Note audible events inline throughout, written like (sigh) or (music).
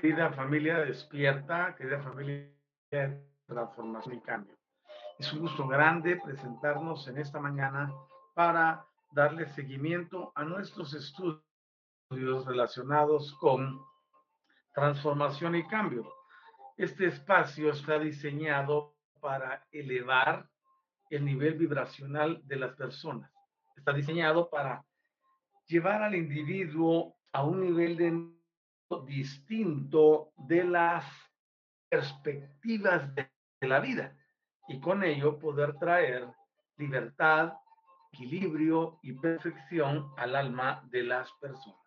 Querida familia despierta, querida familia de transformación y cambio. Es un gusto grande presentarnos en esta mañana para darle seguimiento a nuestros estudios relacionados con transformación y cambio. Este espacio está diseñado para elevar el nivel vibracional de las personas. Está diseñado para llevar al individuo a un nivel de distinto de las perspectivas de, la vida y con ello poder traer libertad, equilibrio y perfección al alma de las personas.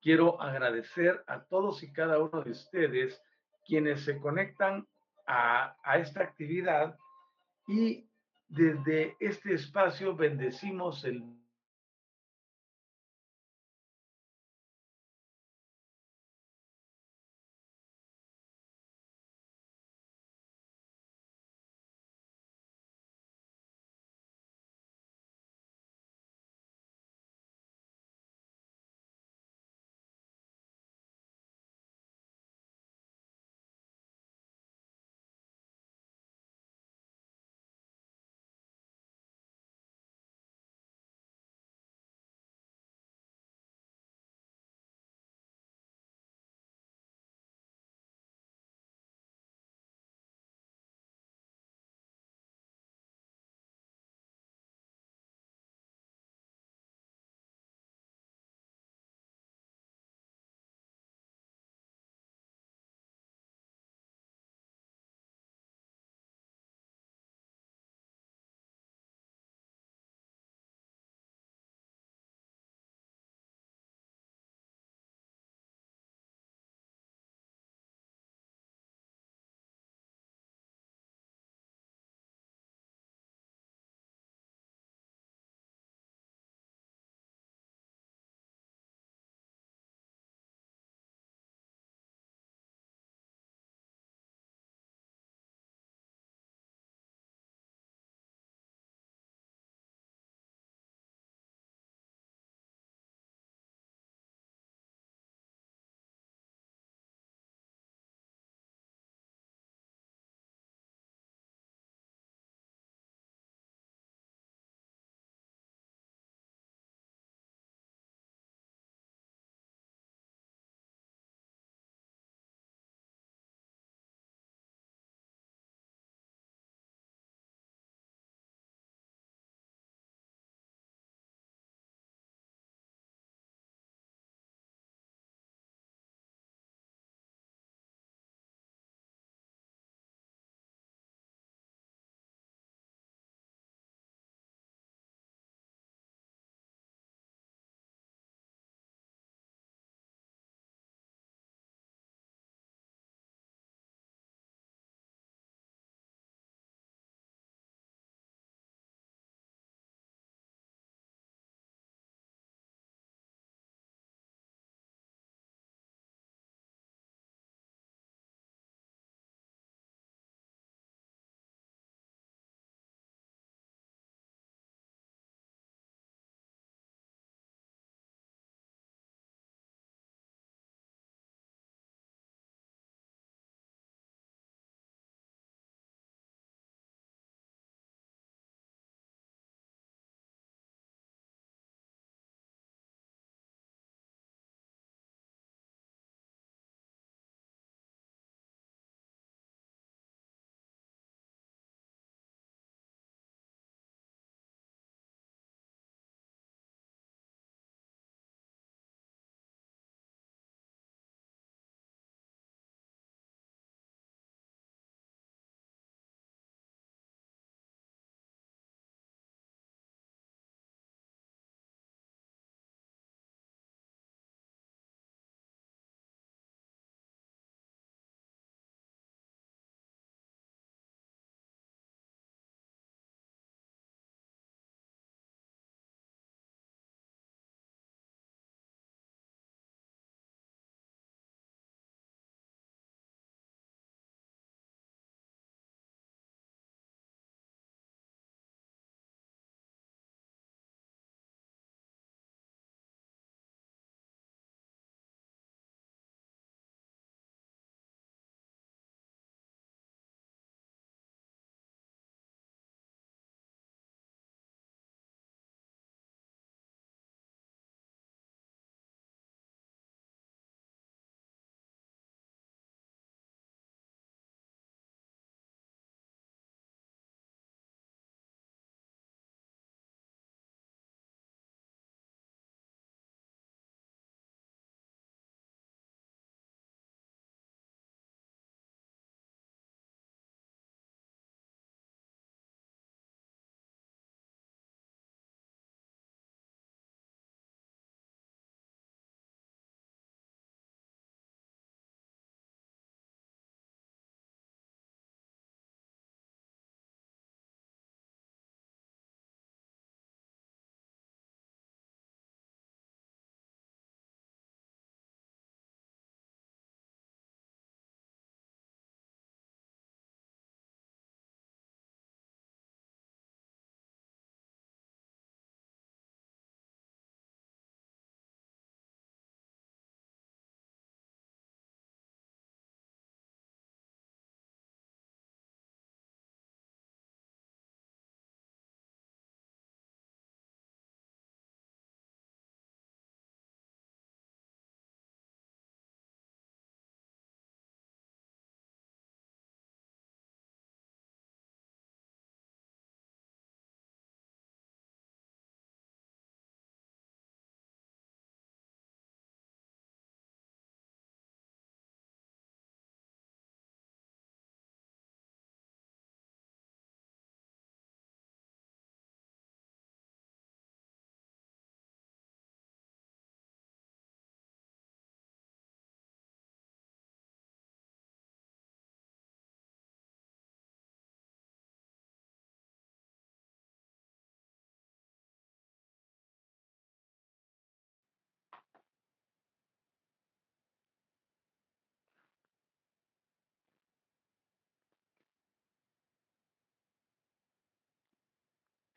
Quiero agradecer a todos y cada uno de ustedes quienes se conectan a, esta actividad y desde este espacio bendecimos el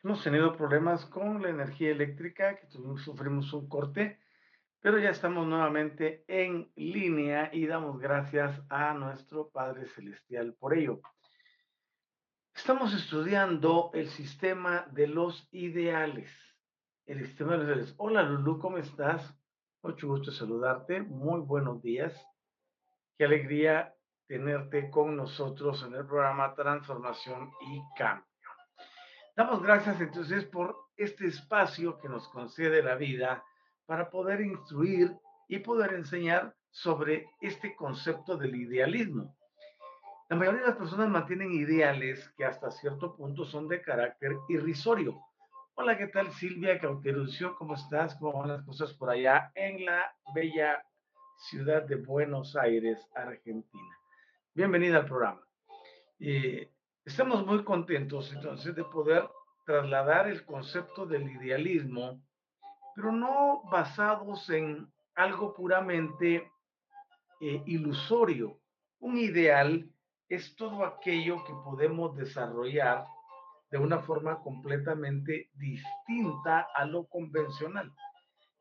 Hemos tenido problemas con la energía eléctrica, que sufrimos un corte, pero ya estamos nuevamente en línea y damos gracias a nuestro Padre Celestial por ello. Estamos estudiando el sistema de los ideales. El sistema de los ideales. Hola Lulu, ¿cómo estás? Mucho gusto saludarte. Muy buenos días. Qué alegría tenerte con nosotros en el programa Transformación y Cambio. Damos gracias entonces por este espacio que nos concede la vida para poder instruir y poder enseñar sobre este concepto del idealismo. La mayoría de las personas mantienen ideales que hasta cierto punto son de carácter irrisorio. Hola, ¿qué tal Silvia Cauterucio? ¿Cómo estás? ¿Cómo van las cosas por allá en la bella ciudad de Buenos Aires, Argentina? Bienvenida al programa. Eh, estamos muy contentos entonces de poder trasladar el concepto del idealismo, pero no basados en algo puramente eh, ilusorio. Un ideal es todo aquello que podemos desarrollar de una forma completamente distinta a lo convencional.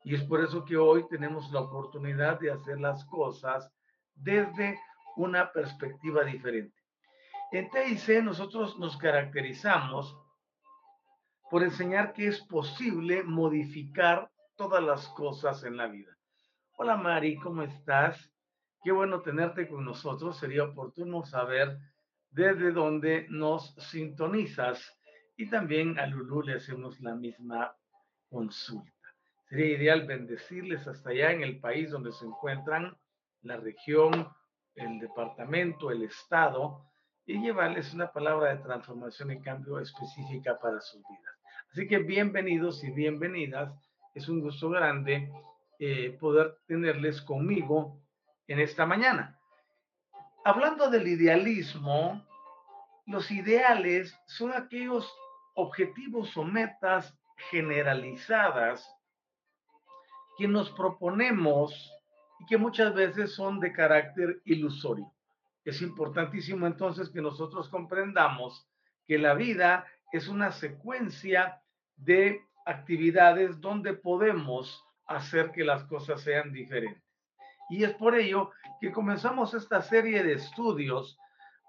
Y es por eso que hoy tenemos la oportunidad de hacer las cosas desde una perspectiva diferente. En TIC nosotros nos caracterizamos por enseñar que es posible modificar todas las cosas en la vida. Hola Mari, ¿cómo estás? Qué bueno tenerte con nosotros. Sería oportuno saber desde dónde nos sintonizas y también a Lulu le hacemos la misma consulta. Sería ideal bendecirles hasta allá en el país donde se encuentran, la región, el departamento, el estado, y llevarles una palabra de transformación y cambio específica para sus vidas. Así que bienvenidos y bienvenidas. Es un gusto grande eh, poder tenerles conmigo en esta mañana. Hablando del idealismo, los ideales son aquellos objetivos o metas generalizadas que nos proponemos y que muchas veces son de carácter ilusorio. Es importantísimo entonces que nosotros comprendamos que la vida es una secuencia de actividades donde podemos hacer que las cosas sean diferentes. Y es por ello que comenzamos esta serie de estudios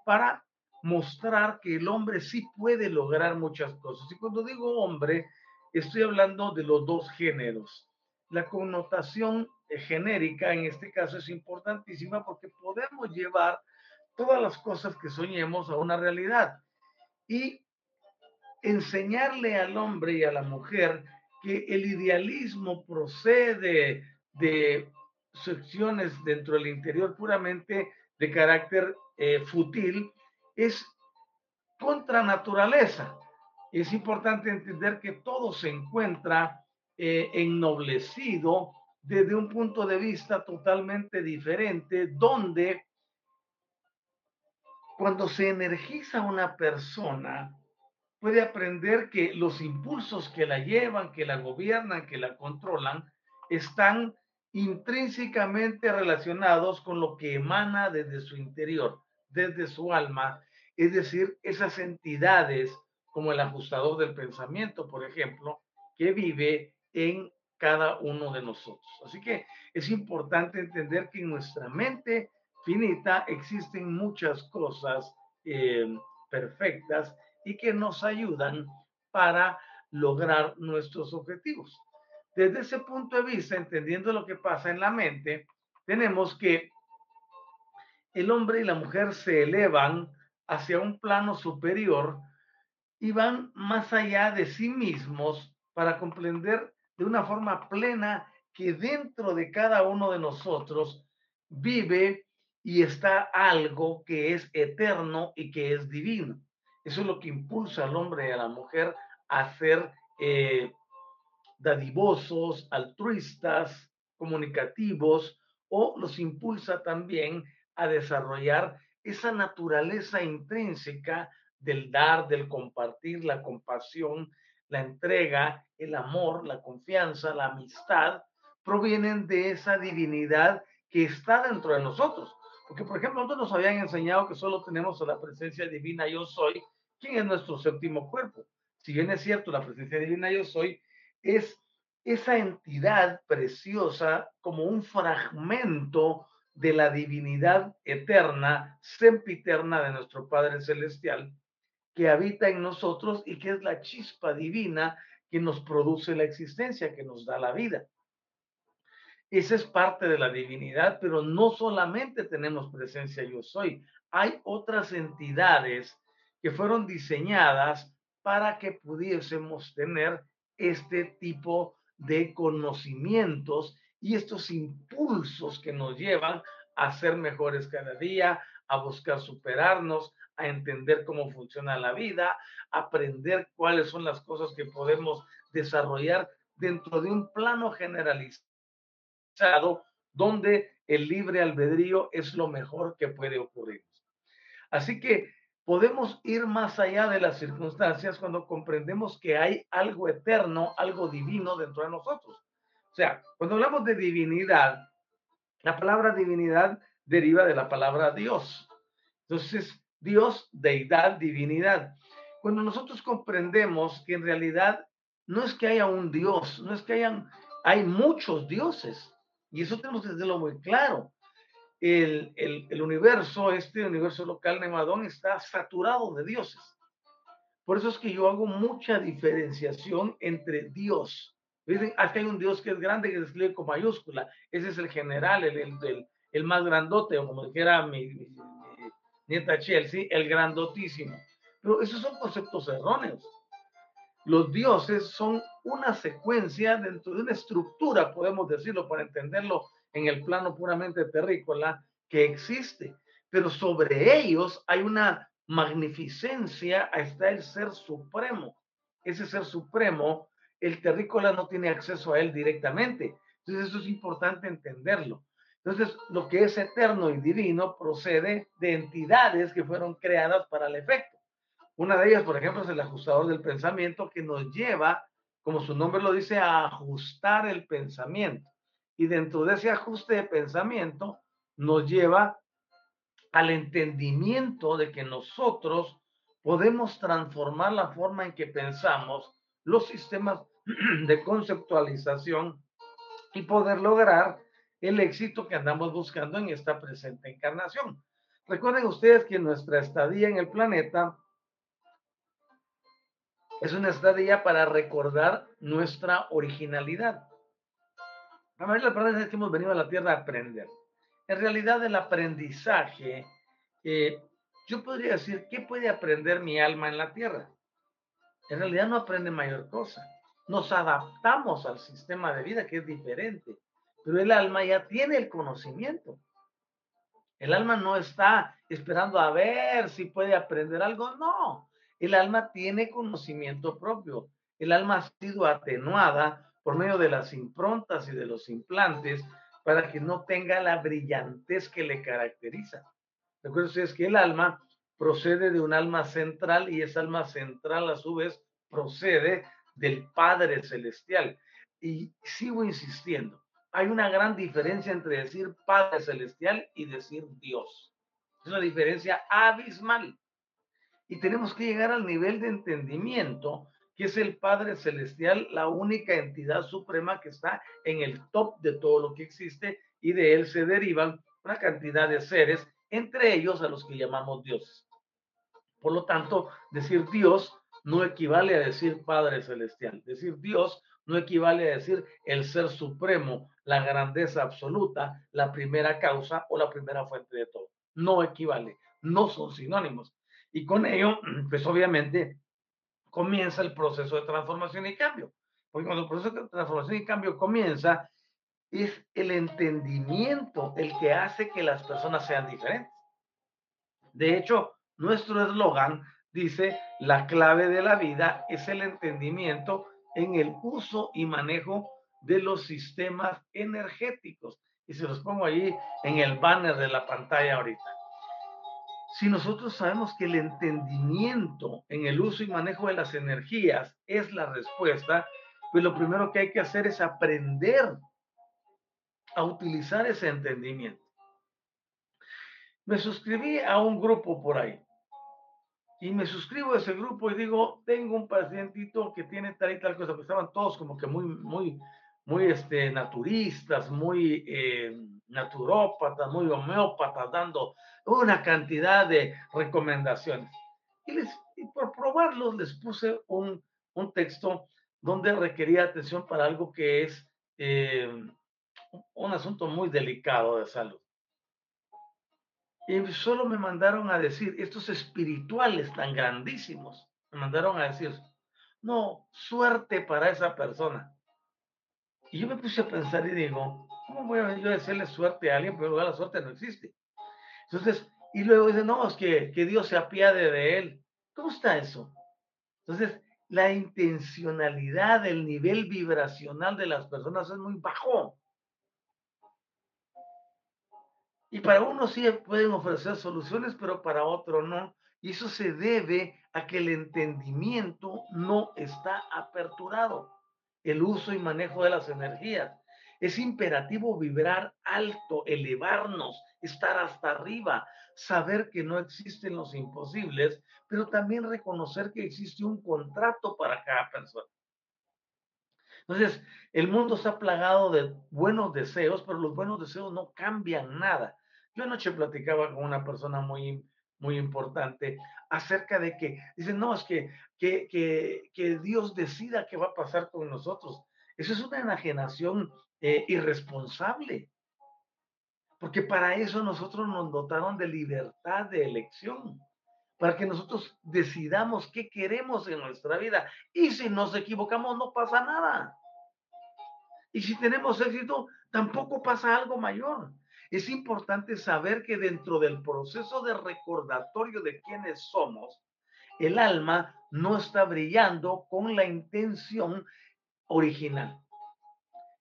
para mostrar que el hombre sí puede lograr muchas cosas. Y cuando digo hombre, estoy hablando de los dos géneros. La connotación genérica en este caso es importantísima porque podemos llevar todas las cosas que soñemos a una realidad. Y enseñarle al hombre y a la mujer que el idealismo procede de secciones dentro del interior puramente de carácter eh, fútil es contra naturaleza. Es importante entender que todo se encuentra eh, ennoblecido desde un punto de vista totalmente diferente, donde cuando se energiza una persona, puede aprender que los impulsos que la llevan, que la gobiernan, que la controlan, están intrínsecamente relacionados con lo que emana desde su interior, desde su alma, es decir, esas entidades como el ajustador del pensamiento, por ejemplo, que vive en cada uno de nosotros. Así que es importante entender que nuestra mente finita existen muchas cosas eh, perfectas y que nos ayudan para lograr nuestros objetivos. Desde ese punto de vista, entendiendo lo que pasa en la mente, tenemos que el hombre y la mujer se elevan hacia un plano superior y van más allá de sí mismos para comprender de una forma plena que dentro de cada uno de nosotros vive y está algo que es eterno y que es divino. Eso es lo que impulsa al hombre y a la mujer a ser eh, dadivosos, altruistas, comunicativos, o los impulsa también a desarrollar esa naturaleza intrínseca del dar, del compartir, la compasión, la entrega, el amor, la confianza, la amistad, provienen de esa divinidad que está dentro de nosotros. Porque, por ejemplo, nosotros nos habían enseñado que solo tenemos a la presencia divina yo soy, ¿Quién es nuestro séptimo cuerpo? si bien es cierto, la presencia divina yo soy, es esa entidad preciosa como un fragmento de la divinidad eterna, sempiterna de nuestro Padre Celestial, que habita en nosotros y que es la chispa divina que nos produce la existencia, que nos da la vida. Esa es parte de la divinidad, pero no solamente tenemos presencia yo soy, hay otras entidades que fueron diseñadas para que pudiésemos tener este tipo de conocimientos y estos impulsos que nos llevan a ser mejores cada día, a buscar superarnos, a entender cómo funciona la vida, aprender cuáles son las cosas que podemos desarrollar dentro de un plano donde el libre albedrío es lo mejor que puede ocurrir. Así que podemos ir más allá de las circunstancias cuando comprendemos que hay algo eterno, algo divino dentro de nosotros. O sea, cuando hablamos de divinidad, la palabra divinidad deriva de la palabra Dios. Entonces, Dios, deidad, divinidad. Cuando nosotros comprendemos que en realidad no es que haya un Dios, no es que hayan, hay muchos dioses. Y eso tenemos que tenerlo muy claro. El, el, universo, este universo local Nemadón, está saturado de dioses. Por eso es que yo hago mucha diferenciación entre Dios. Dicen, aquí hay un Dios que es grande, que se escribe con mayúscula. Ese es el general, el, el, el más grandote, como dijera mi, mi, nieta Chelsea, el grandotísimo. Pero esos son conceptos erróneos. Los dioses son una secuencia dentro de una estructura, podemos decirlo, para entenderlo en el plano puramente terrícola, que existe. Pero sobre ellos hay una magnificencia, está el ser supremo. Ese ser supremo, el terrícola no tiene acceso a él directamente. Entonces eso es importante entenderlo. Entonces, lo que es eterno y divino procede de entidades que fueron creadas para el efecto. Una de ellas, por ejemplo, es el ajustador del pensamiento que nos lleva, como su nombre lo dice, a ajustar el pensamiento. Y dentro de ese ajuste de pensamiento nos lleva al entendimiento de que nosotros podemos transformar la forma en que pensamos, los sistemas (clears throat) de conceptualización y poder lograr el éxito que andamos buscando en esta presente encarnación. Recuerden ustedes que nuestra estadía en el planeta es una estadía para recordar nuestra originalidad. La mayoría de las personas que hemos venido a la Tierra a aprender. En realidad, el aprendizaje, eh, yo podría decir, ¿qué puede aprender mi alma en la Tierra? En realidad no aprende mayor cosa. Nos adaptamos al sistema de vida que es diferente pero el alma ya tiene el conocimiento. El alma no está esperando a ver si puede aprender algo, no. El alma tiene conocimiento propio. El alma ha sido atenuada por medio de las improntas y de los implantes para que no tenga la brillantez que le caracteriza. Recuerden ustedes que el alma procede de un alma central y esa alma central a su vez procede del Padre Celestial. Y sigo insistiendo, hay una gran diferencia entre decir Padre Celestial y decir Dios. Es una diferencia abismal. Y tenemos que llegar al nivel de entendimiento que es el Padre Celestial, la única entidad suprema que está en el top de todo lo que existe y de él se derivan una cantidad de seres, entre ellos a los que llamamos dioses. Por lo tanto, decir Dios no equivale a decir Padre Celestial. Decir Dios no equivale a decir el ser supremo, la grandeza absoluta, la primera causa o la primera fuente de todo. No equivale, no son sinónimos. Y con ello, (clears throat) pues obviamente, comienza el proceso de transformación y cambio. Porque cuando el proceso de transformación y cambio comienza, es el entendimiento el que hace que las personas sean diferentes. De hecho, nuestro eslogan dice, la clave de la vida es el entendimiento en el uso y manejo de los sistemas energéticos. Y se los pongo ahí en el banner de la pantalla ahorita. Si nosotros sabemos que el entendimiento en el uso y manejo de las energías es la respuesta, pues lo primero que hay que hacer es aprender a utilizar ese entendimiento. Me suscribí a un grupo por ahí y me suscribo a ese grupo y digo, tengo un pacientito que tiene tal y tal cosa, que estaban todos como que muy, muy, muy este, naturistas, muy eh, naturópatas, muy homeópatas, dando una cantidad de recomendaciones. Y, por probarlos les puse un, un, texto donde requería atención para algo que es eh, un asunto muy delicado de salud. Y solo me mandaron a decir, estos espirituales tan grandísimos, me mandaron a decir, no, suerte para esa persona. Y yo me puse a pensar y digo, ¿cómo voy a yo decirle suerte a alguien? Pero la suerte no existe. Entonces, y luego dice, no, es que, que Dios se apiade de él. ¿Cómo está eso? Entonces, la intencionalidad, el nivel vibracional de las personas es muy bajo. Y para uno sí pueden ofrecer soluciones, pero para otro no. Y eso se debe a que el entendimiento no está aperturado. El uso y manejo de las energías. Es imperativo vibrar alto, elevarnos, estar hasta arriba, saber que no existen los imposibles, pero también reconocer que existe un contrato para cada persona. Entonces, el mundo está plagado de buenos deseos, pero los buenos deseos no cambian nada. Yo anoche platicaba con una persona muy, muy importante acerca de que, dicen, no, es que, que, que, que Dios decida qué va a pasar con nosotros. Eso es una enajenación eh, irresponsable. Porque para eso nosotros nos dotaron de libertad de elección para que nosotros decidamos qué queremos en nuestra vida. Y si nos equivocamos, no pasa nada. Y si tenemos éxito, tampoco pasa algo mayor. Es importante saber que dentro del proceso de recordatorio de quiénes somos, el alma no está brillando con la intención original.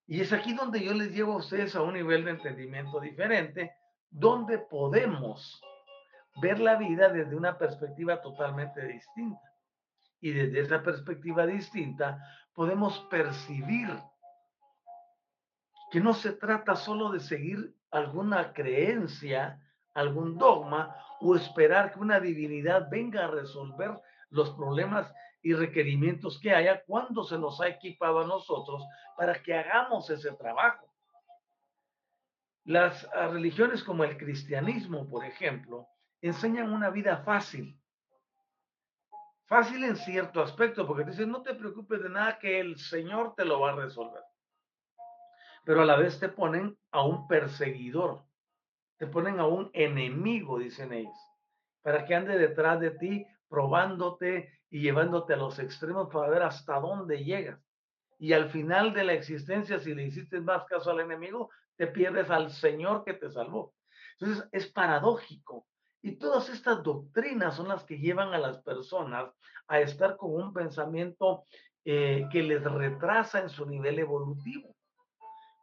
Y es aquí donde yo les llevo a ustedes a un nivel de entendimiento diferente, donde podemos ver la vida desde una perspectiva totalmente distinta. Y desde esa perspectiva distinta podemos percibir que no se trata solo de seguir alguna creencia, algún dogma o esperar que una divinidad venga a resolver los problemas y requerimientos que haya cuando se nos ha equipado a nosotros para que hagamos ese trabajo. Las ah, religiones como el cristianismo, por ejemplo, enseñan una vida fácil. Fácil en cierto aspecto, porque te dicen, no te preocupes de nada, que el Señor te lo va a resolver. Pero a la vez te ponen a un perseguidor, te ponen a un enemigo, dicen ellos, para que ande detrás de ti, probándote y llevándote a los extremos para ver hasta dónde llegas. Y al final de la existencia, si le hiciste más caso al enemigo, te pierdes al Señor que te salvó. Entonces es paradójico y todas estas doctrinas son las que llevan a las personas a estar con un pensamiento eh, que les retrasa en su nivel evolutivo.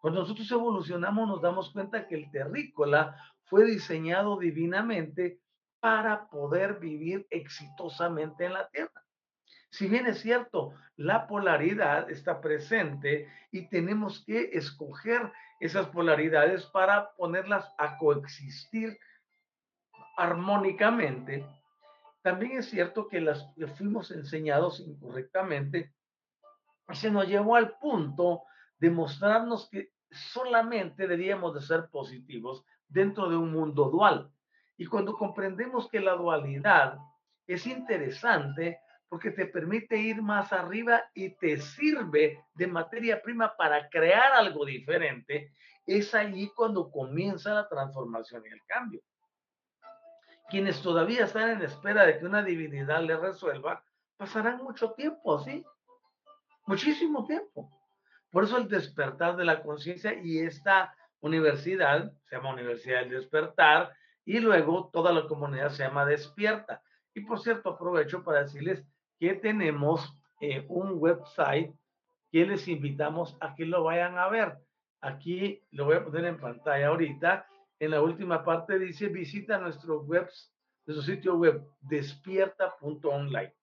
Cuando nosotros evolucionamos nos damos cuenta que el terrícola fue diseñado divinamente para poder vivir exitosamente en la Tierra. Si bien es cierto, la polaridad está presente y tenemos que escoger esas polaridades para ponerlas a coexistir armónicamente, también es cierto que las que fuimos enseñados incorrectamente se nos llevó al punto de mostrarnos que solamente debíamos de ser positivos dentro de un mundo dual. Y cuando comprendemos que la dualidad es interesante porque te permite ir más arriba y te sirve de materia prima para crear algo diferente, es allí cuando comienza la transformación y el cambio quienes todavía están en espera de que una divinidad les resuelva, pasarán mucho tiempo así, muchísimo tiempo. Por eso el despertar de la conciencia y esta universidad se llama Universidad del Despertar y luego toda la comunidad se llama Despierta. Y por cierto, aprovecho para decirles que tenemos eh, un website que les invitamos a que lo vayan a ver. Aquí lo voy a poner en pantalla ahorita en la última parte dice visita nuestro web, nuestro sitio web despierta.online.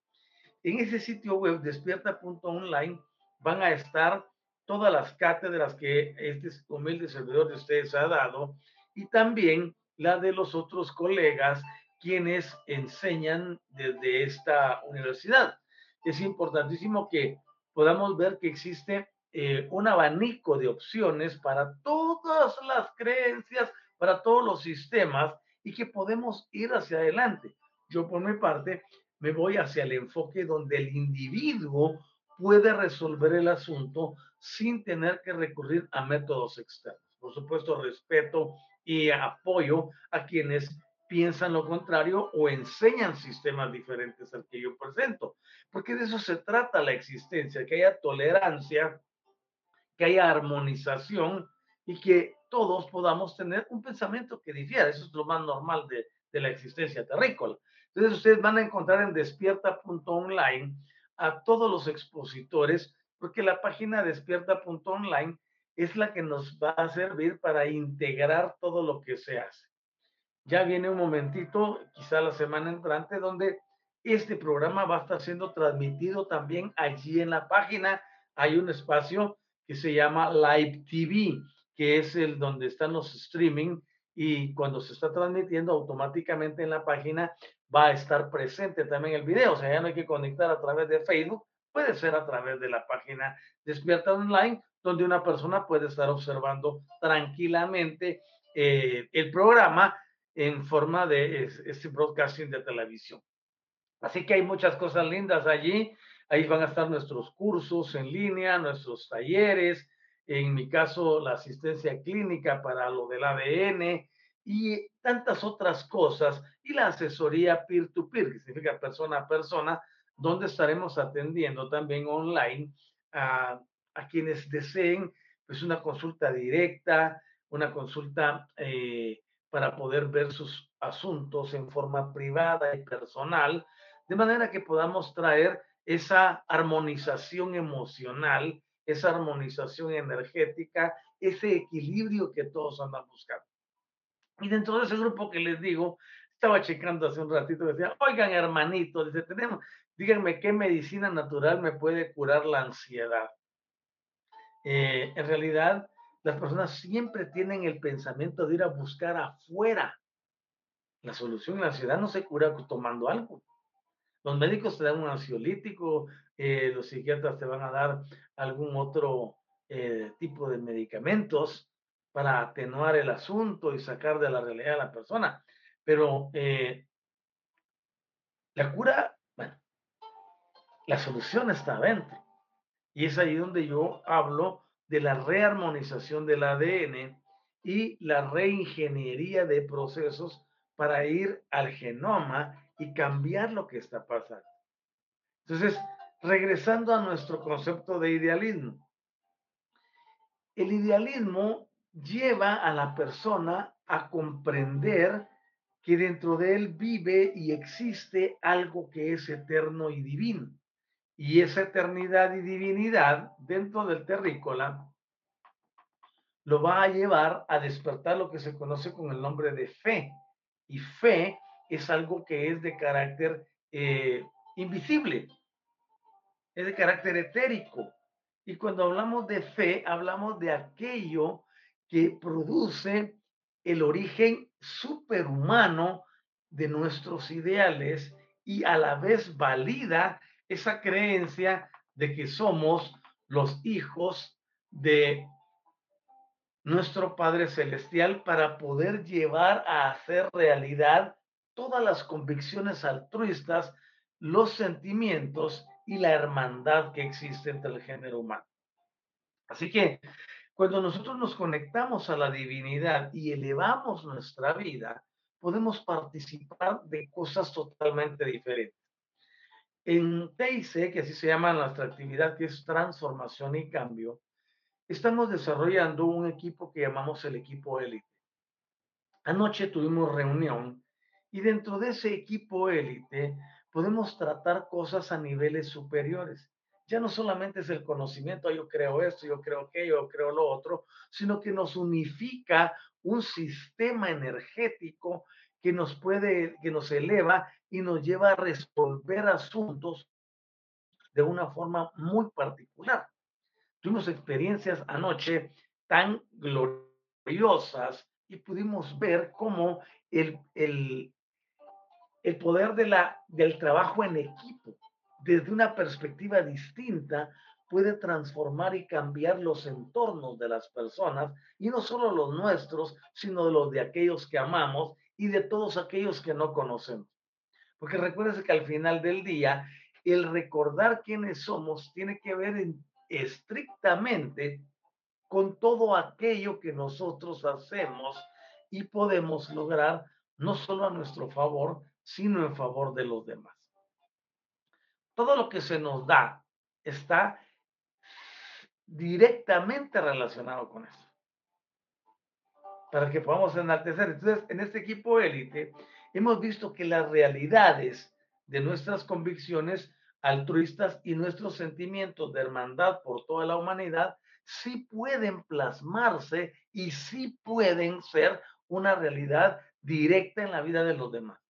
En ese sitio web despierta.online van a estar todas las cátedras que este humilde servidor de ustedes ha dado y también la de los otros colegas quienes enseñan desde esta universidad. Es importantísimo que podamos ver que existe eh, un abanico de opciones para todas las creencias, para todos los sistemas y que podemos ir hacia adelante. Yo por mi parte me voy hacia el enfoque donde el individuo puede resolver el asunto sin tener que recurrir a métodos externos. Por supuesto, respeto y apoyo a quienes piensan lo contrario o enseñan sistemas diferentes al que yo presento, porque de eso se trata la existencia, que haya tolerancia, que haya armonización y que todos podamos tener un pensamiento que difiera. Eso es lo más normal de, de la existencia terrícola. Entonces ustedes van a encontrar en despierta.online a todos los expositores, porque la página despierta.online es la que nos va a servir para integrar todo lo que se hace. Ya viene un momentito, quizá la semana entrante, donde este programa va a estar siendo transmitido también allí en la página. Hay un espacio que se llama Live TV, que es el donde están los streaming y cuando se está transmitiendo automáticamente en la página va a estar presente también el video. O sea, ya no hay que conectar a través de Facebook, puede ser a través de la página Despierta Online, donde una persona puede estar observando tranquilamente eh, el programa en forma de este broadcasting de televisión. Así que hay muchas cosas lindas allí. Ahí van a estar nuestros cursos en línea, nuestros talleres, en mi caso la asistencia clínica para lo del ADN, y tantas otras cosas, y la asesoría peer-to-peer, que significa persona a persona, donde estaremos atendiendo también online a, a quienes deseen pues una consulta directa, una consulta eh, para poder ver sus asuntos en forma privada y personal, de manera que podamos traer esa armonización emocional, esa armonización energética, ese equilibrio que todos andan buscando. Y dentro de ese grupo que les digo, estaba checando hace un ratito, decía, oigan hermanito, dice, tenemos, díganme qué medicina natural me puede curar la ansiedad. Eh, en realidad, las personas siempre tienen el pensamiento de ir a buscar afuera. La solución la ansiedad no se cura tomando algo. Los médicos te dan un ansiolítico, eh, los psiquiatras te van a dar algún otro eh, tipo de medicamentos, para atenuar el asunto y sacar de la realidad a la persona. Pero eh, la cura, bueno, la solución está adentro. Y es ahí donde yo hablo de la rearmonización del ADN y la reingeniería de procesos para ir al genoma y cambiar lo que está pasando. Entonces, regresando a nuestro concepto de idealismo. El idealismo lleva a la persona a comprender que dentro de él vive y existe algo que es eterno y divino. Y esa eternidad y divinidad dentro del terrícola lo va a llevar a despertar lo que se conoce con el nombre de fe. Y fe es algo que es de carácter eh, invisible, es de carácter etérico. Y cuando hablamos de fe, hablamos de aquello que produce el origen superhumano de nuestros ideales y a la vez valida esa creencia de que somos los hijos de nuestro Padre Celestial para poder llevar a hacer realidad todas las convicciones altruistas, los sentimientos y la hermandad que existe entre el género humano. Así que cuando nosotros nos conectamos a la divinidad y elevamos nuestra vida, podemos participar de cosas totalmente diferentes. En TIC, que así se llama nuestra actividad, que es transformación y cambio, estamos desarrollando un equipo que llamamos el equipo élite. Anoche tuvimos reunión y dentro de ese equipo élite podemos tratar cosas a niveles superiores ya no solamente es el conocimiento, yo creo esto, yo creo aquello, yo creo lo otro, sino que nos unifica un sistema energético que nos puede, que nos eleva y nos lleva a resolver asuntos de una forma muy particular. Tuvimos experiencias anoche tan gloriosas y pudimos ver cómo el, el, el poder de la, del trabajo en equipo desde una perspectiva distinta puede transformar y cambiar los entornos de las personas, y no solo los nuestros, sino los de aquellos que amamos y de todos aquellos que no conocemos. Porque recuérdense que al final del día, el recordar quiénes somos tiene que ver estrictamente con todo aquello que nosotros hacemos y podemos lograr no solo a nuestro favor, sino en favor de los demás. Todo lo que se nos da está directamente relacionado con eso. Para que podamos enaltecer. Entonces, en este equipo élite, hemos visto que las realidades de nuestras convicciones altruistas y nuestros sentimientos de hermandad por toda la humanidad sí pueden plasmarse y sí pueden ser una realidad directa en la vida de los demás,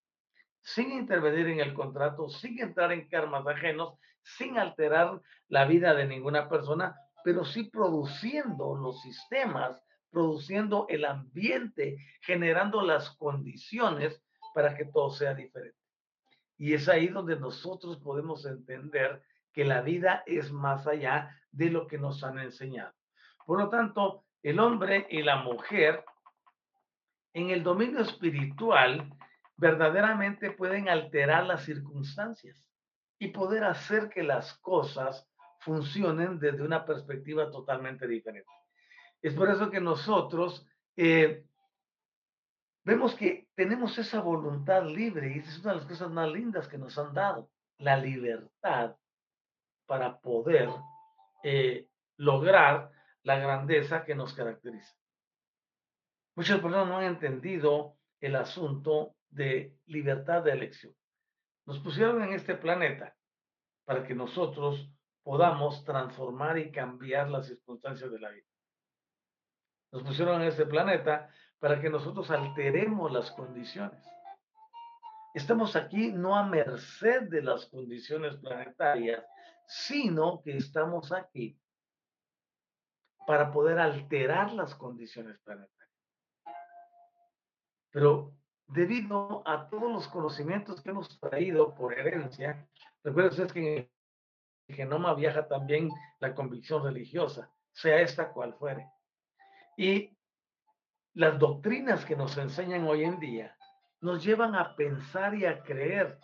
sin intervenir en el contrato, sin entrar en karmas ajenos, sin alterar la vida de ninguna persona, pero sí produciendo los sistemas, produciendo el ambiente, generando las condiciones para que todo sea diferente. Y es ahí donde nosotros podemos entender que la vida es más allá de lo que nos han enseñado. Por lo tanto, el hombre y la mujer en el dominio espiritual verdaderamente pueden alterar las circunstancias y poder hacer que las cosas funcionen desde una perspectiva totalmente diferente. Es por eso que nosotros eh, vemos que tenemos esa voluntad libre y es una de las cosas más lindas que nos han dado, la libertad para poder eh, lograr la grandeza que nos caracteriza. Muchas personas no han entendido el asunto de libertad de elección. Nos pusieron en este planeta para que nosotros podamos transformar y cambiar las circunstancias de la vida. Nos pusieron en este planeta para que nosotros alteremos las condiciones. Estamos aquí no a merced de las condiciones planetarias, sino que estamos aquí para poder alterar las condiciones planetarias. Pero debido a todos los conocimientos que hemos traído por herencia, recuerden que en el genoma viaja también la convicción religiosa, sea esta cual fuere. Y las doctrinas que nos enseñan hoy en día nos llevan a pensar y a creer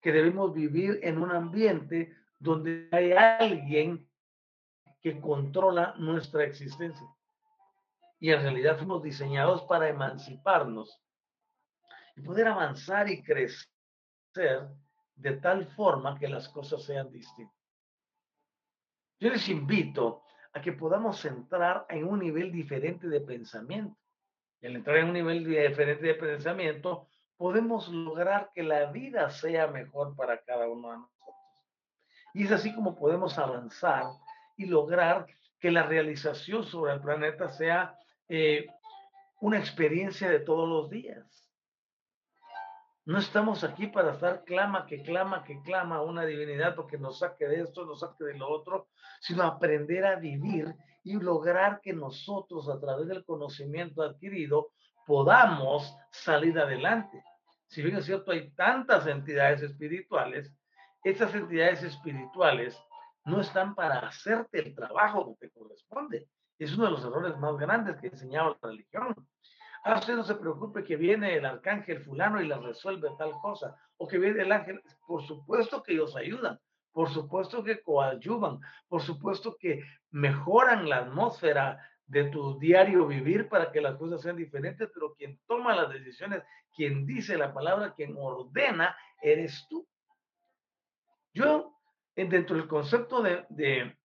que debemos vivir en un ambiente donde hay alguien que controla nuestra existencia. Y en realidad fuimos diseñados para emanciparnos y poder avanzar y crecer de tal forma que las cosas sean distintas. Yo les invito a que podamos entrar en un nivel diferente de pensamiento. Y al entrar en un nivel diferente de pensamiento, podemos lograr que la vida sea mejor para cada uno de nosotros. Y es así como podemos avanzar y lograr que la realización sobre el planeta sea eh, una experiencia de todos los días. No estamos aquí para estar clama, que clama, que clama a una divinidad porque nos saque de esto, nos saque de lo otro, sino aprender a vivir y lograr que nosotros a través del conocimiento adquirido podamos salir adelante. Si bien es cierto, hay tantas entidades espirituales, estas entidades espirituales no están para hacerte el trabajo que te corresponde. Es uno de los errores más grandes que enseñaba la religión. Ah, usted no se preocupe que viene el arcángel fulano y le resuelve tal cosa. O que viene el ángel. Por supuesto que ellos ayudan. Por supuesto que coadyuvan. Por supuesto que mejoran la atmósfera de tu diario vivir para que las cosas sean diferentes. Pero quien toma las decisiones, quien dice la palabra, quien ordena, eres tú. Yo, dentro del concepto de, de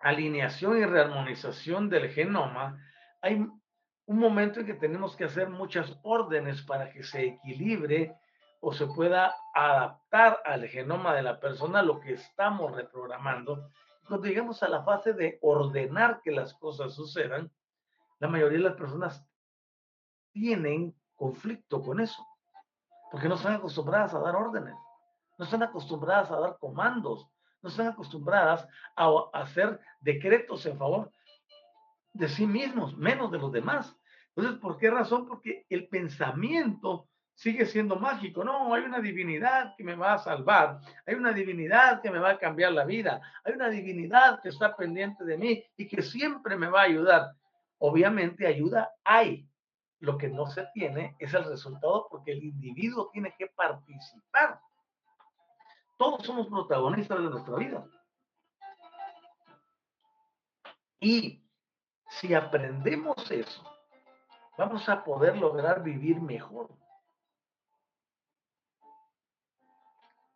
alineación y rearmonización del genoma, hay un momento en que tenemos que hacer muchas órdenes para que se equilibre o se pueda adaptar al genoma de la persona lo que estamos reprogramando. Cuando llegamos a la fase de ordenar que las cosas sucedan, la mayoría de las personas tienen conflicto con eso, porque no están acostumbradas a dar órdenes, no están acostumbradas a dar comandos, no están acostumbradas a hacer decretos en favor de sí mismos, menos de los demás. Entonces, ¿por qué razón? Porque el pensamiento sigue siendo mágico. No, hay una divinidad que me va a salvar, hay una divinidad que me va a cambiar la vida, hay una divinidad que está pendiente de mí y que siempre me va a ayudar. Obviamente ayuda hay. Lo que no se tiene es el resultado porque el individuo tiene que participar. Todos somos protagonistas de nuestra vida. Y si aprendemos eso, vamos a poder lograr vivir mejor.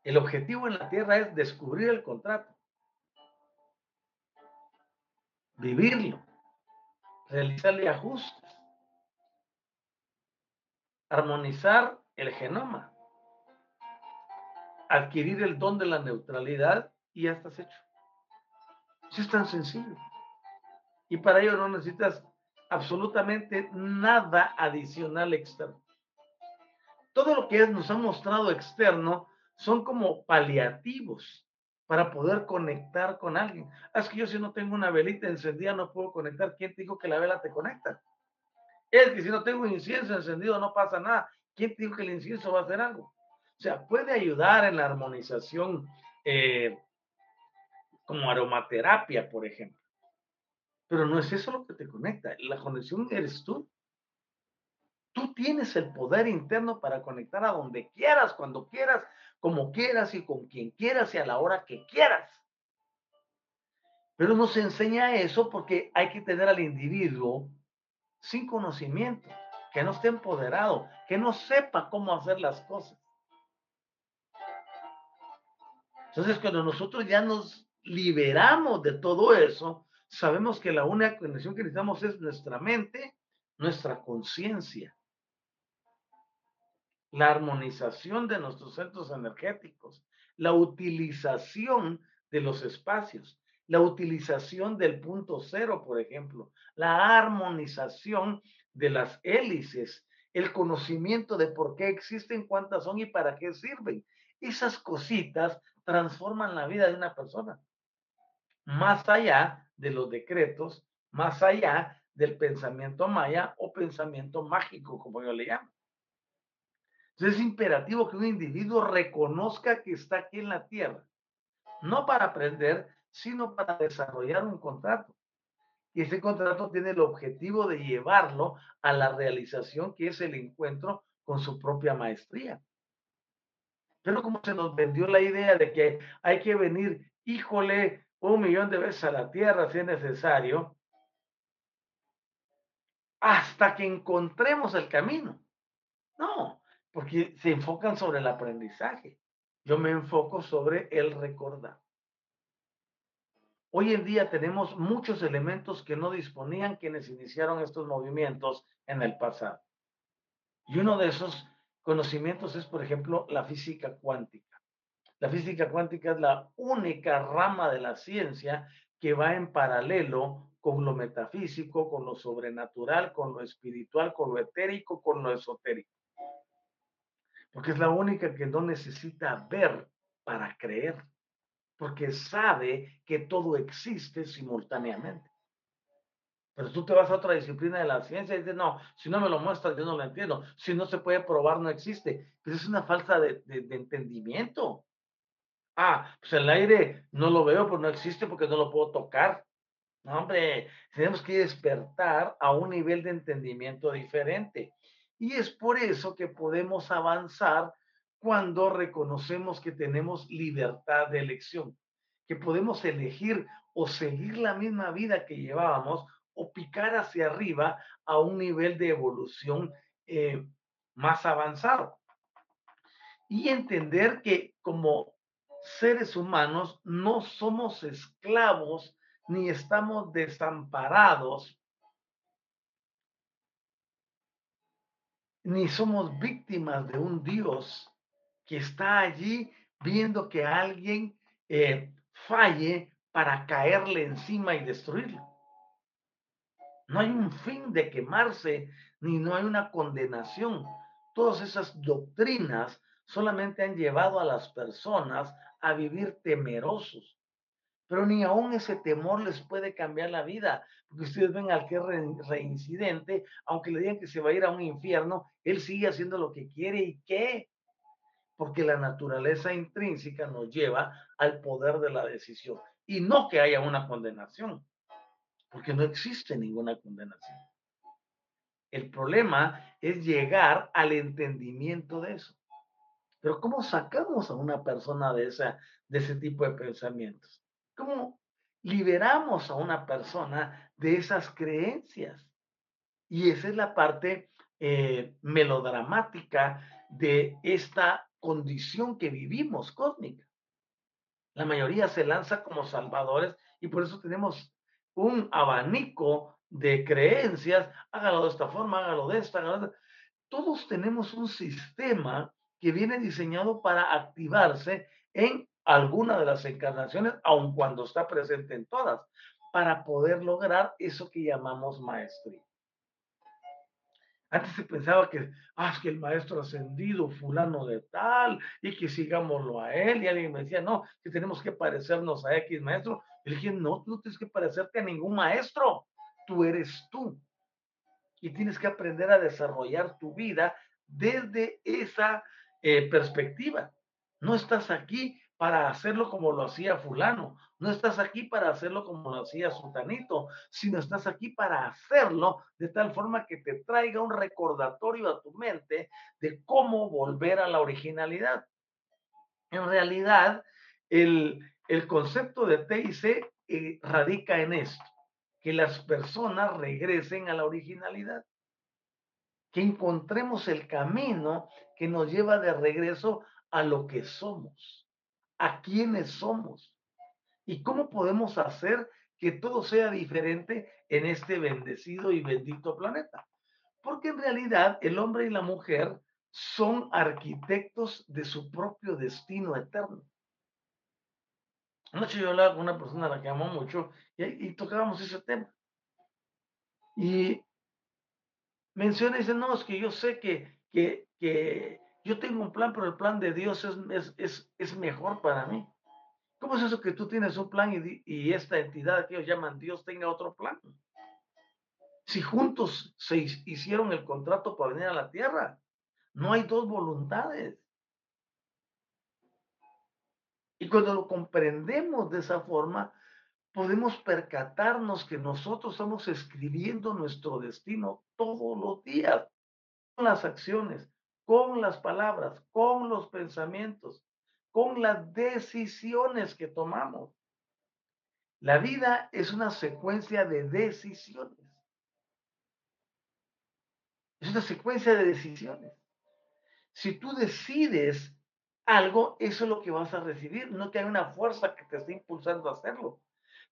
El objetivo en la tierra es descubrir el contrato, vivirlo, realizarle ajustes, armonizar el genoma, adquirir el don de la neutralidad y ya estás hecho. Es tan sencillo. Y para ello no necesitas absolutamente nada adicional externo. Todo lo que nos ha mostrado externo son como paliativos para poder conectar con alguien. Ah, es que yo si no tengo una velita encendida no puedo conectar. ¿Quién dijo que la vela te conecta? Es que si no tengo incienso encendido no pasa nada. ¿Quién dijo que el incienso va a hacer algo? O sea, puede ayudar en la armonización eh, como aromaterapia, por ejemplo. Pero no es eso lo que te conecta. La conexión eres tú. Tú tienes el poder interno para conectar a donde quieras, cuando quieras, como quieras y con quien quieras y a la hora que quieras. Pero nos enseña eso porque hay que tener al individuo sin conocimiento, que no esté empoderado, que no sepa cómo hacer las cosas. Entonces, cuando nosotros ya nos liberamos de todo eso, sabemos que la única conexión que necesitamos es nuestra mente, nuestra conciencia la armonización de nuestros centros energéticos, la utilización de los espacios, la utilización del punto cero, por ejemplo, la armonización de las hélices, el conocimiento de por qué existen, cuántas son y para qué sirven. Esas cositas transforman la vida de una persona. Más allá de los decretos, más allá del pensamiento maya o pensamiento mágico, como yo le llamo. Entonces es imperativo que un individuo reconozca que está aquí en la tierra, no para aprender, sino para desarrollar un contrato. Y ese contrato tiene el objetivo de llevarlo a la realización que es el encuentro con su propia maestría. Pero como se nos vendió la idea de que hay que venir, híjole, un millón de veces a la tierra si es necesario, hasta que encontremos el camino. No, porque se enfocan sobre el aprendizaje. Yo me enfoco sobre el recordar. Hoy en día tenemos muchos elementos que no disponían quienes iniciaron estos movimientos en el pasado. Y uno de esos conocimientos es, por ejemplo, la física cuántica. La física cuántica es la única rama de la ciencia que va en paralelo con lo metafísico, con lo sobrenatural, con lo espiritual, con lo etérico, con lo esotérico porque es la única que no necesita ver para creer, porque sabe que todo existe simultáneamente. Pero tú te vas a otra disciplina de la ciencia y dices, no, si no me lo muestras, yo no lo entiendo. Si no se puede probar, no existe. Pero es una falta de, de entendimiento. Ah, pues el aire no lo veo, pues no existe porque no lo puedo tocar. No, hombre, tenemos que despertar a un nivel de entendimiento diferente. Y es por eso que podemos avanzar cuando reconocemos que tenemos libertad de elección, que podemos elegir o seguir la misma vida que llevábamos o picar hacia arriba a un nivel de evolución eh, más avanzado. Y entender que como seres humanos no somos esclavos ni estamos desamparados ni somos víctimas de un Dios que está allí viendo que alguien eh, falle para caerle encima y destruirlo. No hay un fin de quemarse, ni no hay una condenación. Todas esas doctrinas solamente han llevado a las personas a vivir temerosos. pero ni aún ese temor les puede cambiar la vida, porque ustedes ven al que es reincidente, aunque le digan que se va a ir a un infierno, él sigue haciendo lo que quiere y qué, porque la naturaleza intrínseca nos lleva al poder de la decisión y no que haya una condenación, porque no existe ninguna condenación. El problema es llegar al entendimiento de eso. Pero ¿cómo sacamos a una persona de, esa, de ese tipo de pensamientos? ¿Cómo liberamos a una persona de esas creencias? Y esa es la parte eh, melodramática de esta condición que vivimos cósmica. La mayoría se lanza como salvadores y por eso tenemos un abanico de creencias, hágalo de esta forma, hágalo de esta, hágalo de esta. Todos tenemos un sistema que viene diseñado para activarse en alguna de las encarnaciones, aun cuando está presente en todas, para poder lograr eso que llamamos maestría. Antes se pensaba que, ah, que el maestro ascendido, fulano de tal, y que sigámoslo a él. Y alguien me decía, no, que tenemos que parecernos a X maestro. Y le dije, no, tú no tienes que parecerte a ningún maestro. Tú eres tú. Y tienes que aprender a desarrollar tu vida desde esa eh, perspectiva. No estás aquí para hacerlo como lo hacía fulano, no estás aquí para hacerlo como lo hacía sultanito, sino estás aquí para hacerlo de tal forma que te traiga un recordatorio a tu mente de cómo volver a la originalidad. En realidad, el, concepto de TIC eh, radica en esto, que las personas regresen a la originalidad que encontremos el camino que nos lleva de regreso a lo que somos, a quienes somos y cómo podemos hacer que todo sea diferente en este bendecido y bendito planeta. Porque en realidad el hombre y la mujer son arquitectos de su propio destino eterno. Anoche yo hablaba con una persona a la que amo mucho y, y tocábamos ese tema. Y menciona y dice, no, es que yo sé que, que, que yo tengo un plan, pero el plan de Dios es, es, es, es mejor para mí. ¿Cómo es eso que tú tienes un plan y, y, esta entidad que ellos llaman Dios tenga otro plan? Si juntos se hicieron el contrato para venir a la tierra, no hay dos voluntades. Y cuando lo comprendemos de esa forma, podemos percatarnos que nosotros estamos escribiendo nuestro destino todos los días, con las acciones, con las palabras, con los pensamientos, con las decisiones que tomamos. La vida es una secuencia de decisiones. Es una secuencia de decisiones. Si tú decides algo, eso es lo que vas a recibir, no que hay una fuerza que te esté impulsando a hacerlo.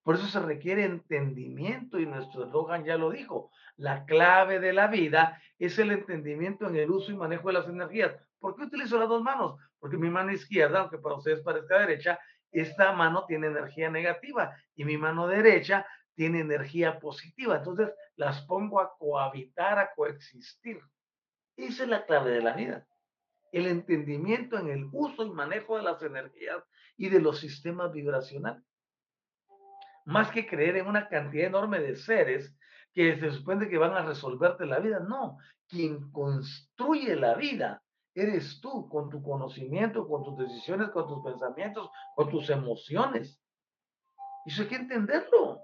Por eso se requiere entendimiento y nuestro eslogan ya lo dijo. La clave de la vida es el entendimiento en el uso y manejo de las energías. ¿Por qué utilizo las dos manos? Porque mi mano izquierda, aunque para ustedes parezca derecha, esta mano tiene energía negativa y mi mano derecha tiene energía positiva. Entonces las pongo a cohabitar, a coexistir. Esa es la clave de la vida. El entendimiento en el uso y manejo de las energías y de los sistemas vibracionales más que creer en una cantidad enorme de seres que se supone que van a resolverte la vida. No, quien construye la vida eres tú con tu conocimiento, con tus decisiones, con tus pensamientos, con tus emociones. Y eso hay que entenderlo.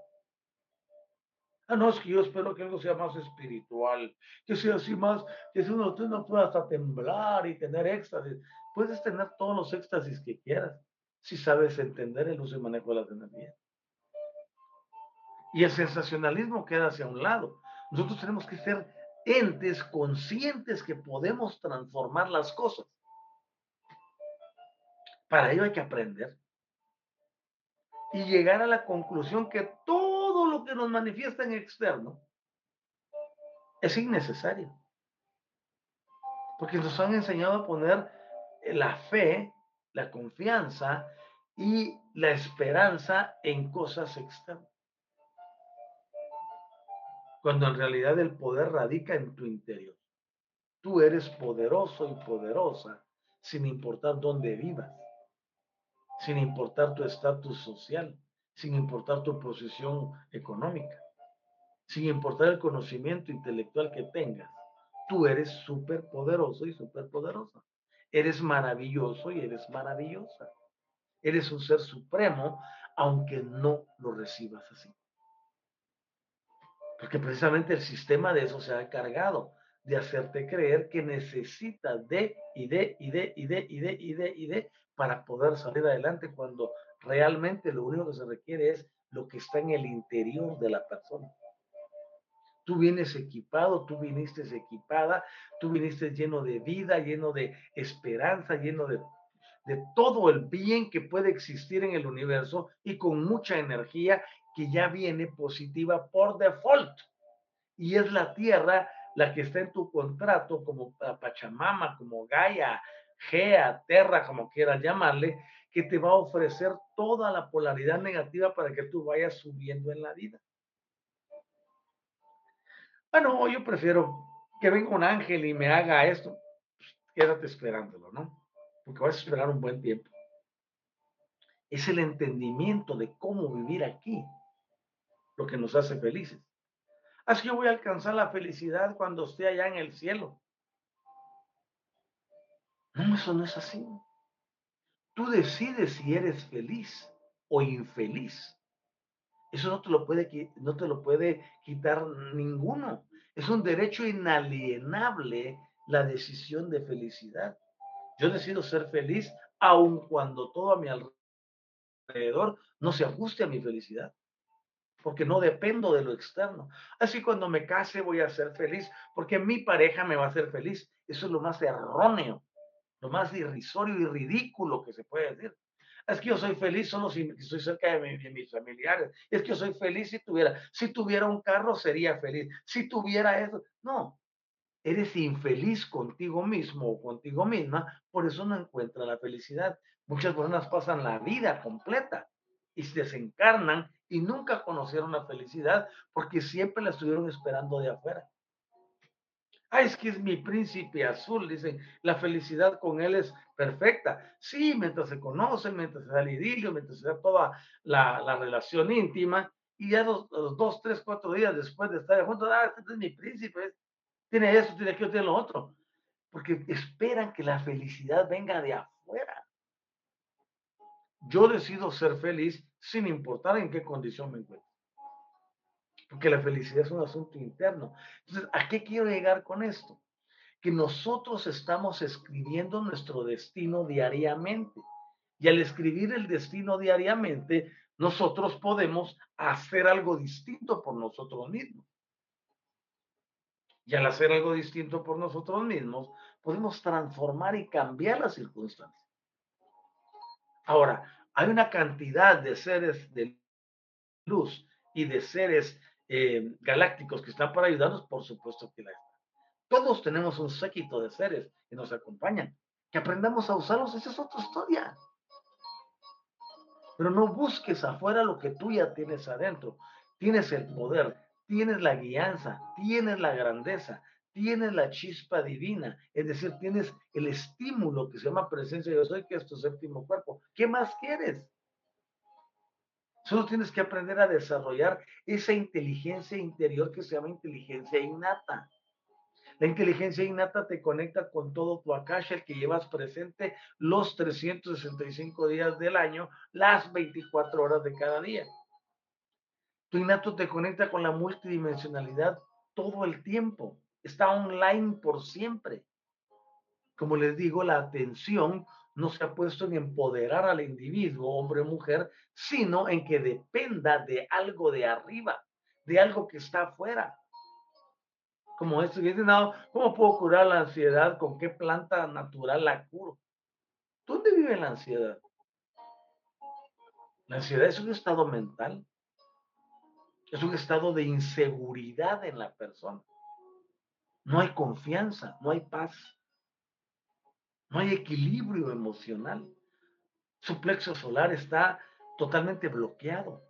Ah, no, es que yo espero que algo sea más espiritual, que sea así más, que si uno, tú no pueda hasta temblar y tener éxtasis. Puedes tener todos los éxtasis que quieras si sabes entender el uso y manejo de las energías. Y el sensacionalismo queda hacia un lado. Nosotros tenemos que ser entes conscientes que podemos transformar las cosas. Para ello hay que aprender y llegar a la conclusión que todo lo que nos manifiesta en externo es innecesario. Porque nos han enseñado a poner la fe, la confianza y la esperanza en cosas externas cuando en realidad el poder radica en tu interior. Tú eres poderoso y poderosa sin importar dónde vivas, sin importar tu estatus social, sin importar tu posición económica, sin importar el conocimiento intelectual que tengas. Tú eres súper poderoso y súper poderosa. Eres maravilloso y eres maravillosa. Eres un ser supremo, aunque no lo recibas así. Porque precisamente el sistema de eso se ha encargado, de hacerte creer que necesitas de y de y de y de y de y de y de para poder salir adelante cuando realmente lo único que se requiere es lo que está en el interior de la persona. Tú vienes equipado, tú viniste equipada, tú viniste lleno de vida, lleno de esperanza, lleno de, de todo el bien que puede existir en el universo y con mucha energía que ya viene positiva por default. Y es la tierra la que está en tu contrato como Pachamama, como Gaia, Gea, Terra, como quieras llamarle, que te va a ofrecer toda la polaridad negativa para que tú vayas subiendo en la vida. Bueno, yo prefiero que venga un ángel y me haga esto. Pues, quédate esperándolo, ¿no? Porque vas a esperar un buen tiempo. Es el entendimiento de cómo vivir aquí lo que nos hace felices. Así que voy a alcanzar la felicidad cuando esté allá en el cielo. No, eso no es así. Tú decides si eres feliz o infeliz. Eso no te lo puede, no te lo puede quitar ninguno. Es un derecho inalienable la decisión de felicidad. Yo decido ser feliz aun cuando todo a mi alrededor no se ajuste a mi felicidad, porque no dependo de lo externo. Así cuando me case voy a ser feliz, porque mi pareja me va a hacer feliz. Eso es lo más erróneo, lo más irrisorio y ridículo que se puede decir. Es que yo soy feliz solo si estoy cerca de, mis familiares. Es que yo soy feliz si tuviera, si tuviera un carro sería feliz. Si tuviera eso, no. Eres infeliz contigo mismo o contigo misma, por eso no encuentras la felicidad. Muchas personas pasan la vida completa y se desencarnan y nunca conocieron la felicidad porque siempre la estuvieron esperando de afuera. Ah, es que es mi príncipe azul, dicen, la felicidad con él es perfecta. Sí, mientras se conocen, mientras se da el idilio, mientras se da toda la, relación íntima, y ya los, dos, tres, cuatro días después de estar juntos, ah, este es mi príncipe, tiene eso, tiene aquello, tiene lo otro. Porque esperan que la felicidad venga de afuera. Yo decido ser feliz sin importar en qué condición me encuentro porque la felicidad es un asunto interno. Entonces, ¿a qué quiero llegar con esto? Que nosotros estamos escribiendo nuestro destino diariamente. Y al escribir el destino diariamente, nosotros podemos hacer algo distinto por nosotros mismos. Y al hacer algo distinto por nosotros mismos, podemos transformar y cambiar las circunstancias. Ahora, hay una cantidad de seres de luz y de seres eh, galácticos que están para ayudarnos, por supuesto que la están. Todos tenemos un séquito de seres que nos acompañan. Que aprendamos a usarlos, esa es otra historia. Pero no busques afuera lo que tú ya tienes adentro. Tienes el poder, tienes la guianza, tienes la grandeza, tienes la chispa divina. Es decir, tienes el estímulo que se llama presencia de yo soy, que es tu séptimo cuerpo. ¿Qué más quieres? Solo tienes que aprender a desarrollar esa inteligencia interior que se llama inteligencia innata. La inteligencia innata te conecta con todo tu akasha, el que llevas presente los 365 días del año, las 24 horas de cada día. Tu innato te conecta con la multidimensionalidad todo el tiempo. Está online por siempre. Como les digo, la atención no se ha puesto en empoderar al individuo, hombre o mujer, sino en que dependa de algo de arriba, de algo que está afuera. Como esto que no, ¿cómo puedo curar la ansiedad? ¿Con qué planta natural la curo? ¿Dónde vive la ansiedad? La ansiedad es un estado mental, es un estado de inseguridad en la persona. No hay confianza, no hay paz. No hay equilibrio emocional. Su plexo solar está totalmente bloqueado.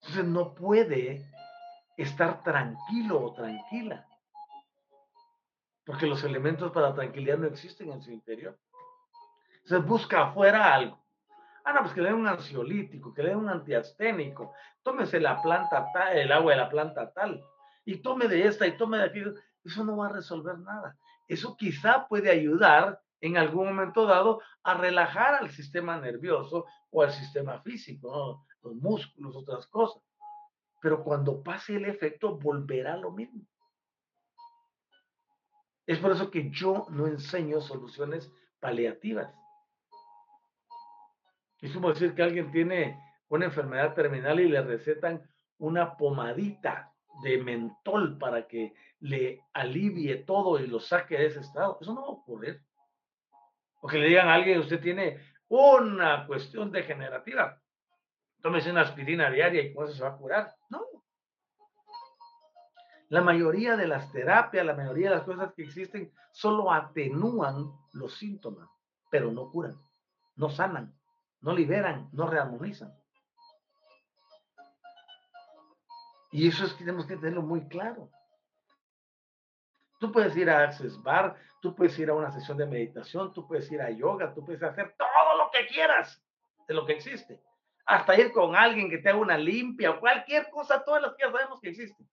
Entonces no puede estar tranquilo o tranquila. Porque los elementos para tranquilidad no existen en su interior. Entonces busca afuera algo. Ah, no, pues que le den un ansiolítico, que le den un antiasténico, tómese la planta tal, el agua de la planta tal, y tome de esta y tome de aquello. Eso no va a resolver nada. Eso quizá puede ayudar en algún momento dado a relajar al sistema nervioso o al sistema físico, los músculos, otras cosas. Pero cuando pase el efecto, volverá lo mismo. Es por eso que yo no enseño soluciones paliativas. Es como decir que alguien tiene una enfermedad terminal y le recetan una pomadita de mentol para que le alivie todo y lo saque de ese estado. Eso no va a ocurrir. O que le digan a alguien, usted tiene una cuestión degenerativa, tómese una aspirina diaria y con se va a curar. No. La mayoría de las terapias, la mayoría de las cosas que existen, solo atenúan los síntomas, pero no curan, no sanan, no liberan, no rearmonizan. Y eso es que tenemos que tenerlo muy claro. Tú puedes ir a Access Bar, tú puedes ir a una sesión de meditación, tú puedes ir a yoga, tú puedes hacer todo lo que quieras de lo que existe. Hasta ir con alguien que te haga una limpia o cualquier cosa, todas las que ya sabemos que existen.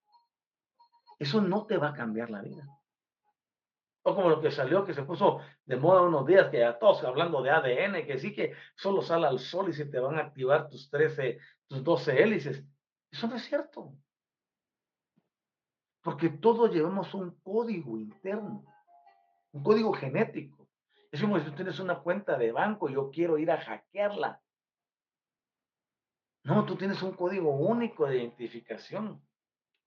Eso no te va a cambiar la vida. O como lo que salió, que se puso de moda unos días, que a todos hablando de ADN, que sí que solo sale al sol y se te van a activar tus 13, tus 12 hélices. Eso no es cierto. Porque todos llevamos un código interno, un código genético. Es como si tú tienes una cuenta de banco y yo quiero ir a hackearla. No, tú tienes un código único de identificación.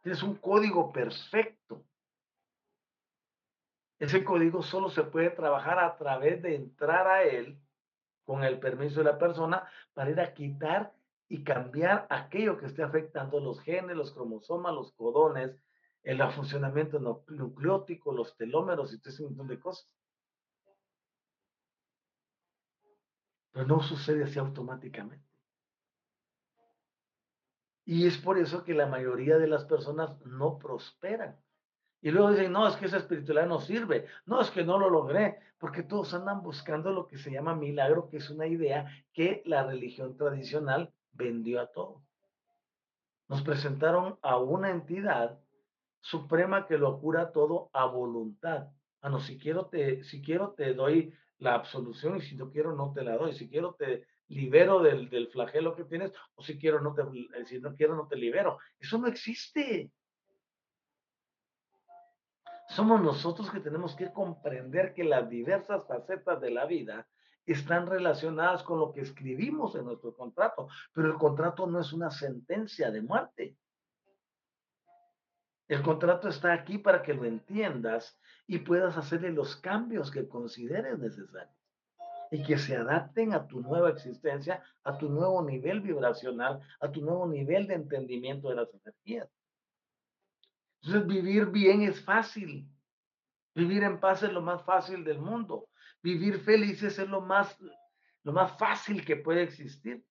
Tienes un código perfecto. Ese código solo se puede trabajar a través de entrar a él con el permiso de la persona para ir a quitar y cambiar aquello que esté afectando los genes, los cromosomas, los codones, el funcionamiento nucleótico, los telómeros y todo ese montón de cosas. Pero no sucede así automáticamente. Y es por eso que la mayoría de las personas no prosperan. Y luego dicen, no, es que esa espiritualidad no sirve. No, es que no lo logré. Porque todos andan buscando lo que se llama milagro, que es una idea que la religión tradicional vendió a todos. Nos presentaron a una entidad suprema que lo cura todo a voluntad. Ah, no, si quiero te, si quiero te doy la absolución y si no quiero no te la doy. Si quiero te libero del, del flagelo que tienes o si quiero no te, si no quiero no te libero. Eso no existe. Somos nosotros que tenemos que comprender que las diversas facetas de la vida están relacionadas con lo que escribimos en nuestro contrato, pero el contrato no es una sentencia de muerte. El contrato está aquí para que lo entiendas y puedas hacerle los cambios que consideres necesarios y que se adapten a tu nueva existencia, a tu nuevo nivel vibracional, a tu nuevo nivel de entendimiento de las energías. Entonces, vivir bien es fácil. Vivir en paz es lo más fácil del mundo. Vivir felices es lo más, lo más fácil que puede existir.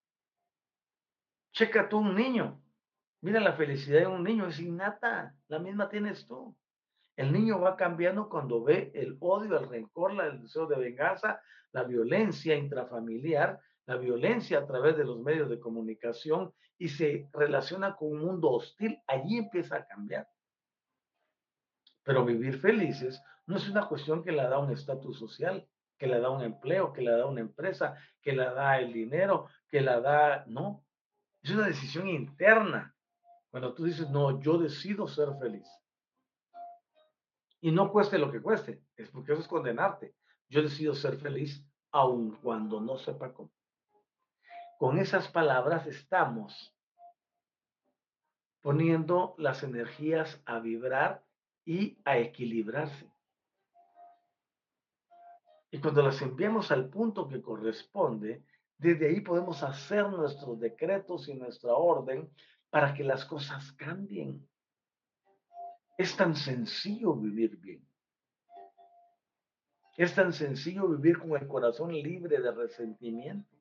Checa tú un niño. Mira, la felicidad de un niño es innata, la misma tienes tú. El niño va cambiando cuando ve el odio, el rencor, el deseo de venganza, la violencia intrafamiliar, la violencia a través de los medios de comunicación y se relaciona con un mundo hostil. Allí empieza a cambiar. Pero vivir felices no es una cuestión que la da un estatus social, que la da un empleo, que la da una empresa, que la da el dinero, que la da, no. Es una decisión interna cuando tú dices, no, yo decido ser feliz. Y no cueste lo que cueste, es porque eso es condenarte. Yo decido ser feliz aun cuando no sepa cómo. Con esas palabras estamos poniendo las energías a vibrar y a equilibrarse. Y cuando las enviamos al punto que corresponde, desde ahí podemos hacer nuestros decretos y nuestra orden para que las cosas cambien. Es tan sencillo vivir bien. Es tan sencillo vivir con el corazón libre de resentimiento.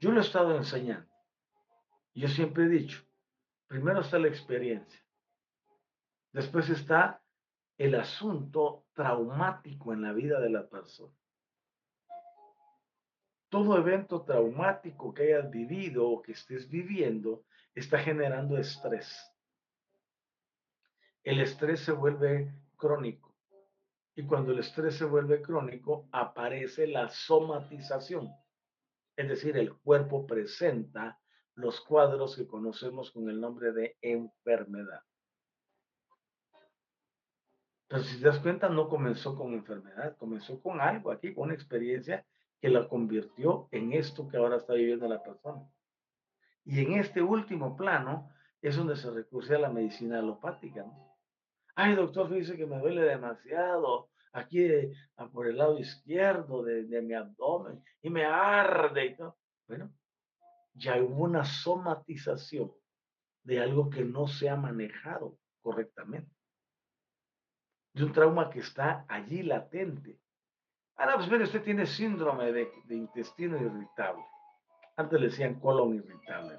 Yo lo he estado enseñando. Yo siempre he dicho, primero está la experiencia. Después está el asunto traumático en la vida de la persona. Todo evento traumático que hayas vivido o que estés viviendo está generando estrés. El estrés se vuelve crónico. Y cuando el estrés se vuelve crónico, aparece la somatización. Es decir, el cuerpo presenta los cuadros que conocemos con el nombre de enfermedad. Pero si te das cuenta, no comenzó con enfermedad, comenzó con algo aquí, con una experiencia que la convirtió en esto que ahora está viviendo la persona. Y en este último plano es donde se recurre a la medicina alopática. Ay, doctor, dice que me duele demasiado aquí por el lado izquierdo de, de mi abdomen y me arde y todo. Bueno, ya hubo una somatización de algo que no se ha manejado correctamente. De un trauma que está allí latente. Ahora, pues mire, usted tiene síndrome de, intestino irritable. Antes le decían colon irritable.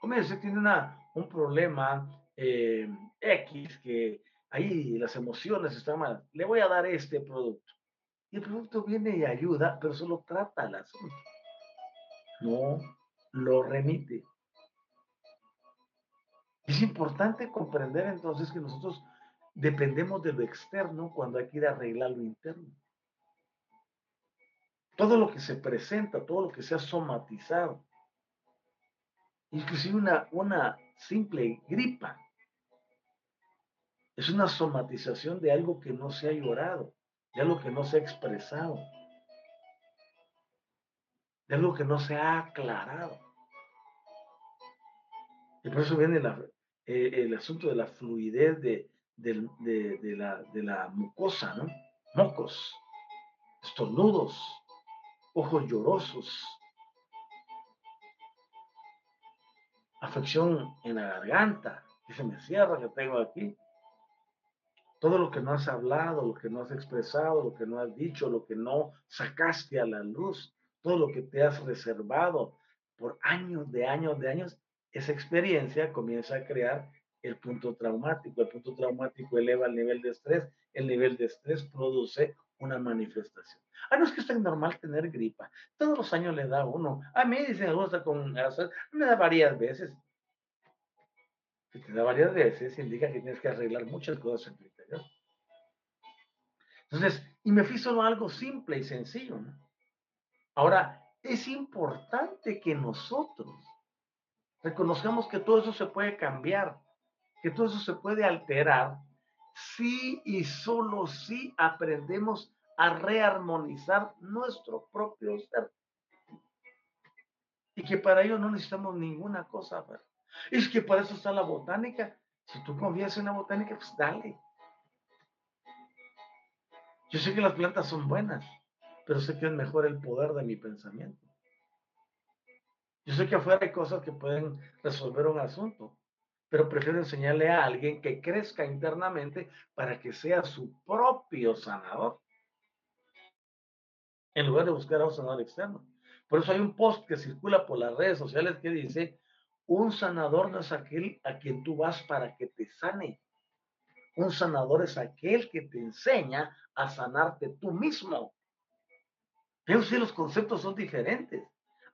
O mire, usted tiene una, un problema eh, X que ahí las emociones están mal. Le voy a dar este producto. Y el producto viene y ayuda, pero solo trata el asunto. No lo remite. Es importante comprender entonces que nosotros dependemos de lo externo cuando hay que ir a arreglar lo interno. Todo lo que se presenta, todo lo que se ha somatizado, inclusive una, una simple gripa, es una somatización de algo que no se ha llorado, de algo que no se ha expresado, de algo que no se ha aclarado. Y por eso viene eh, el asunto de la fluidez de, la, de la mucosa, ¿no? Mocos, estornudos, ojos llorosos, afección en la garganta, que se me cierra, que tengo aquí. Todo lo que no has hablado, lo que no has expresado, lo que no has dicho, lo que no sacaste a la luz, todo lo que te has reservado por años de años de años, esa experiencia comienza a crear el punto traumático. El punto traumático eleva el nivel de estrés, el nivel de estrés produce una manifestación. Ah, no es que es normal tener gripa. Todos los años le da uno. A mí dicen, gusta con me da varias veces. Si te da varias veces, indica que tienes que arreglar muchas cosas en tu interior. Entonces, y me fui solo algo simple y sencillo. Ahora, es importante que nosotros reconozcamos que todo eso se puede cambiar, que todo eso se puede alterar si y solo si aprendemos a rearmonizar nuestro propio ser. Y que para ello no necesitamos ninguna cosa. Es que para eso está la botánica. Si tú confías en la botánica, pues dale. Yo sé que las plantas son buenas, pero sé que es mejor el poder de mi pensamiento. Yo sé que afuera hay cosas que pueden resolver un asunto, pero prefiero enseñarle a alguien que crezca internamente para que sea su propio sanador, en lugar de buscar a un sanador externo. Por eso hay un post que circula por las redes sociales que dice, un sanador no es aquel a quien tú vas para que te sane. Un sanador es aquel que te enseña a sanarte tú mismo. Pero si los conceptos son diferentes.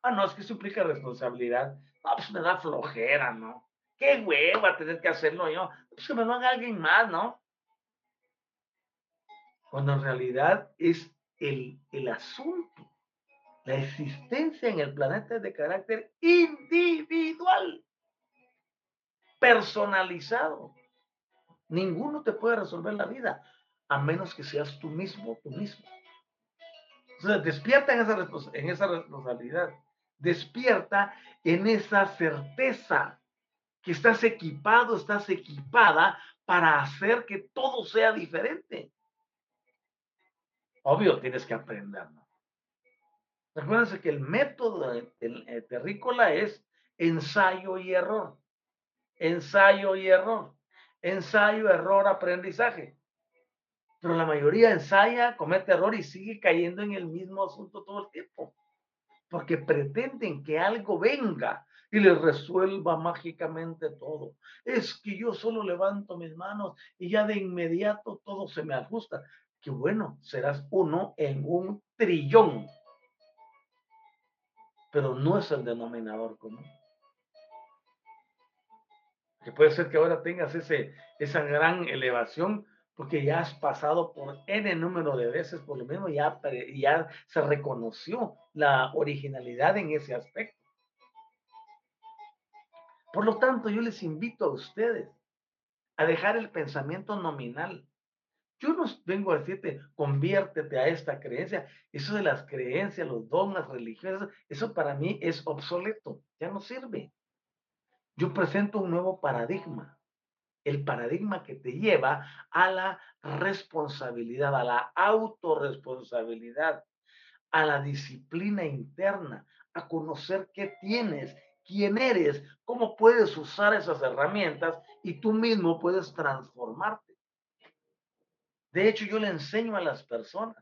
Ah, no, es que eso implica responsabilidad. No, pues me da flojera, ¿no? Qué hueva tener que hacerlo yo. Pues que me lo haga alguien más, ¿no? Cuando en realidad es el, el asunto, la existencia en el planeta es de carácter individual, personalizado. Ninguno te puede resolver la vida, a menos que seas tú mismo, tú mismo. Entonces, despierta en esa, en esa responsabilidad despierta en esa certeza que estás equipado, estás equipada para hacer que todo sea diferente. Obvio, tienes que aprenderlo. Recuérdense que el método el, terrícola es ensayo y error. Ensayo y error. Ensayo, error, aprendizaje. Pero la mayoría ensaya, comete error y sigue cayendo en el mismo asunto todo el tiempo porque pretenden que algo venga y les resuelva mágicamente todo. Es que yo solo levanto mis manos y ya de inmediato todo se me ajusta. Que bueno, serás uno en un trillón. pero no es el denominador común. Que puede ser que ahora tengas ese, esa gran elevación porque ya has pasado por N número de veces, por lo menos ya, ya se reconoció la originalidad en ese aspecto. Por lo tanto, yo les invito a ustedes a dejar el pensamiento nominal. Yo no vengo a decirte, conviértete a esta creencia. Eso de las creencias, los dogmas religiosos, eso para mí es obsoleto, ya no sirve. Yo presento un nuevo paradigma, el paradigma que te lleva a la responsabilidad, a la autorresponsabilidad, a la disciplina interna, a conocer qué tienes, quién eres, cómo puedes usar esas herramientas y tú mismo puedes transformarte. De hecho, yo le enseño a las personas.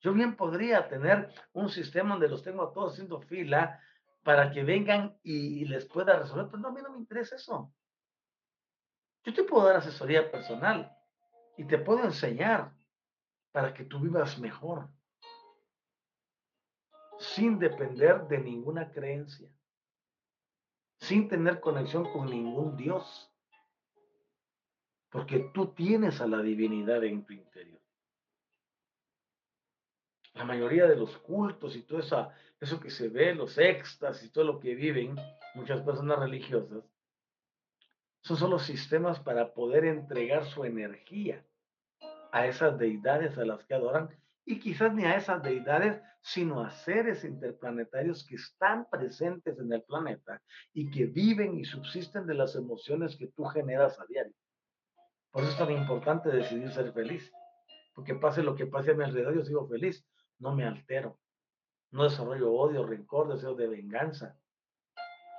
Yo bien podría tener un sistema donde los tengo a todos haciendo fila para que vengan y, les pueda resolver, pero no, a mí no me interesa eso. Yo te puedo dar asesoría personal y te puedo enseñar para que tú vivas mejor, sin depender de ninguna creencia, sin tener conexión con ningún Dios, porque tú tienes a la divinidad en tu interior. La mayoría de los cultos y todo eso, eso que se ve, los éxtasis y todo lo que viven muchas personas religiosas, son solo sistemas para poder entregar su energía a esas deidades a las que adoran y quizás ni a esas deidades, sino a seres interplanetarios que están presentes en el planeta y que viven y subsisten de las emociones que tú generas a diario. Por eso es tan importante decidir ser feliz, porque pase lo que pase a mi alrededor, yo sigo feliz, no me altero, no desarrollo odio, rencor, deseo de venganza,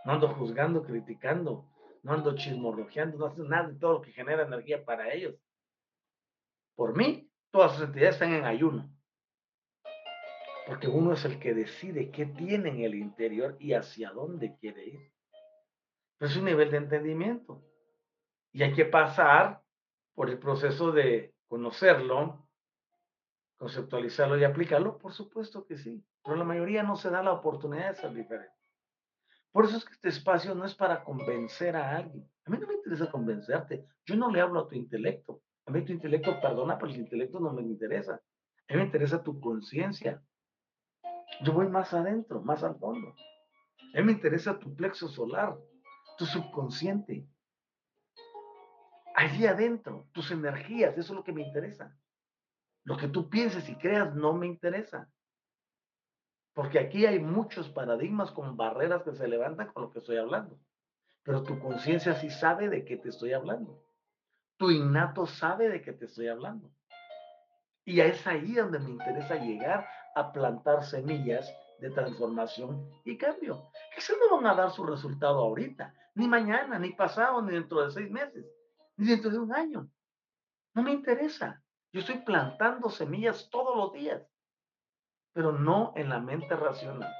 no ando juzgando, criticando, no ando chismorrojeando, no hace nada de todo lo que genera energía para ellos. Por mí, todas sus entidades están en ayuno. Porque uno es el que decide qué tiene en el interior y hacia dónde quiere ir. es un nivel de entendimiento. Y hay que pasar por el proceso de conocerlo, conceptualizarlo y aplicarlo. Por supuesto que sí. Pero la mayoría no se da la oportunidad de ser diferente. Por eso es que este espacio no es para convencer a alguien. A mí no me interesa convencerte. Yo no le hablo a tu intelecto. A mí tu intelecto perdona, pero el intelecto no me interesa. A mí me interesa tu conciencia. Yo voy más adentro, más al fondo. A mí me interesa tu plexo solar, tu subconsciente. Allí adentro, tus energías, eso es lo que me interesa. Lo que tú pienses y creas no me interesa. Porque aquí hay muchos paradigmas con barreras que se levantan con lo que estoy hablando. Pero tu conciencia sí sabe de qué te estoy hablando. Tu innato sabe de qué te estoy hablando. Y es ahí donde me interesa llegar a plantar semillas de transformación y cambio. Quizás no van a dar su resultado ahorita, ni mañana, ni pasado, ni dentro de seis meses, dentro de un año. No me interesa. Yo estoy plantando semillas todos los días pero no en la mente racional,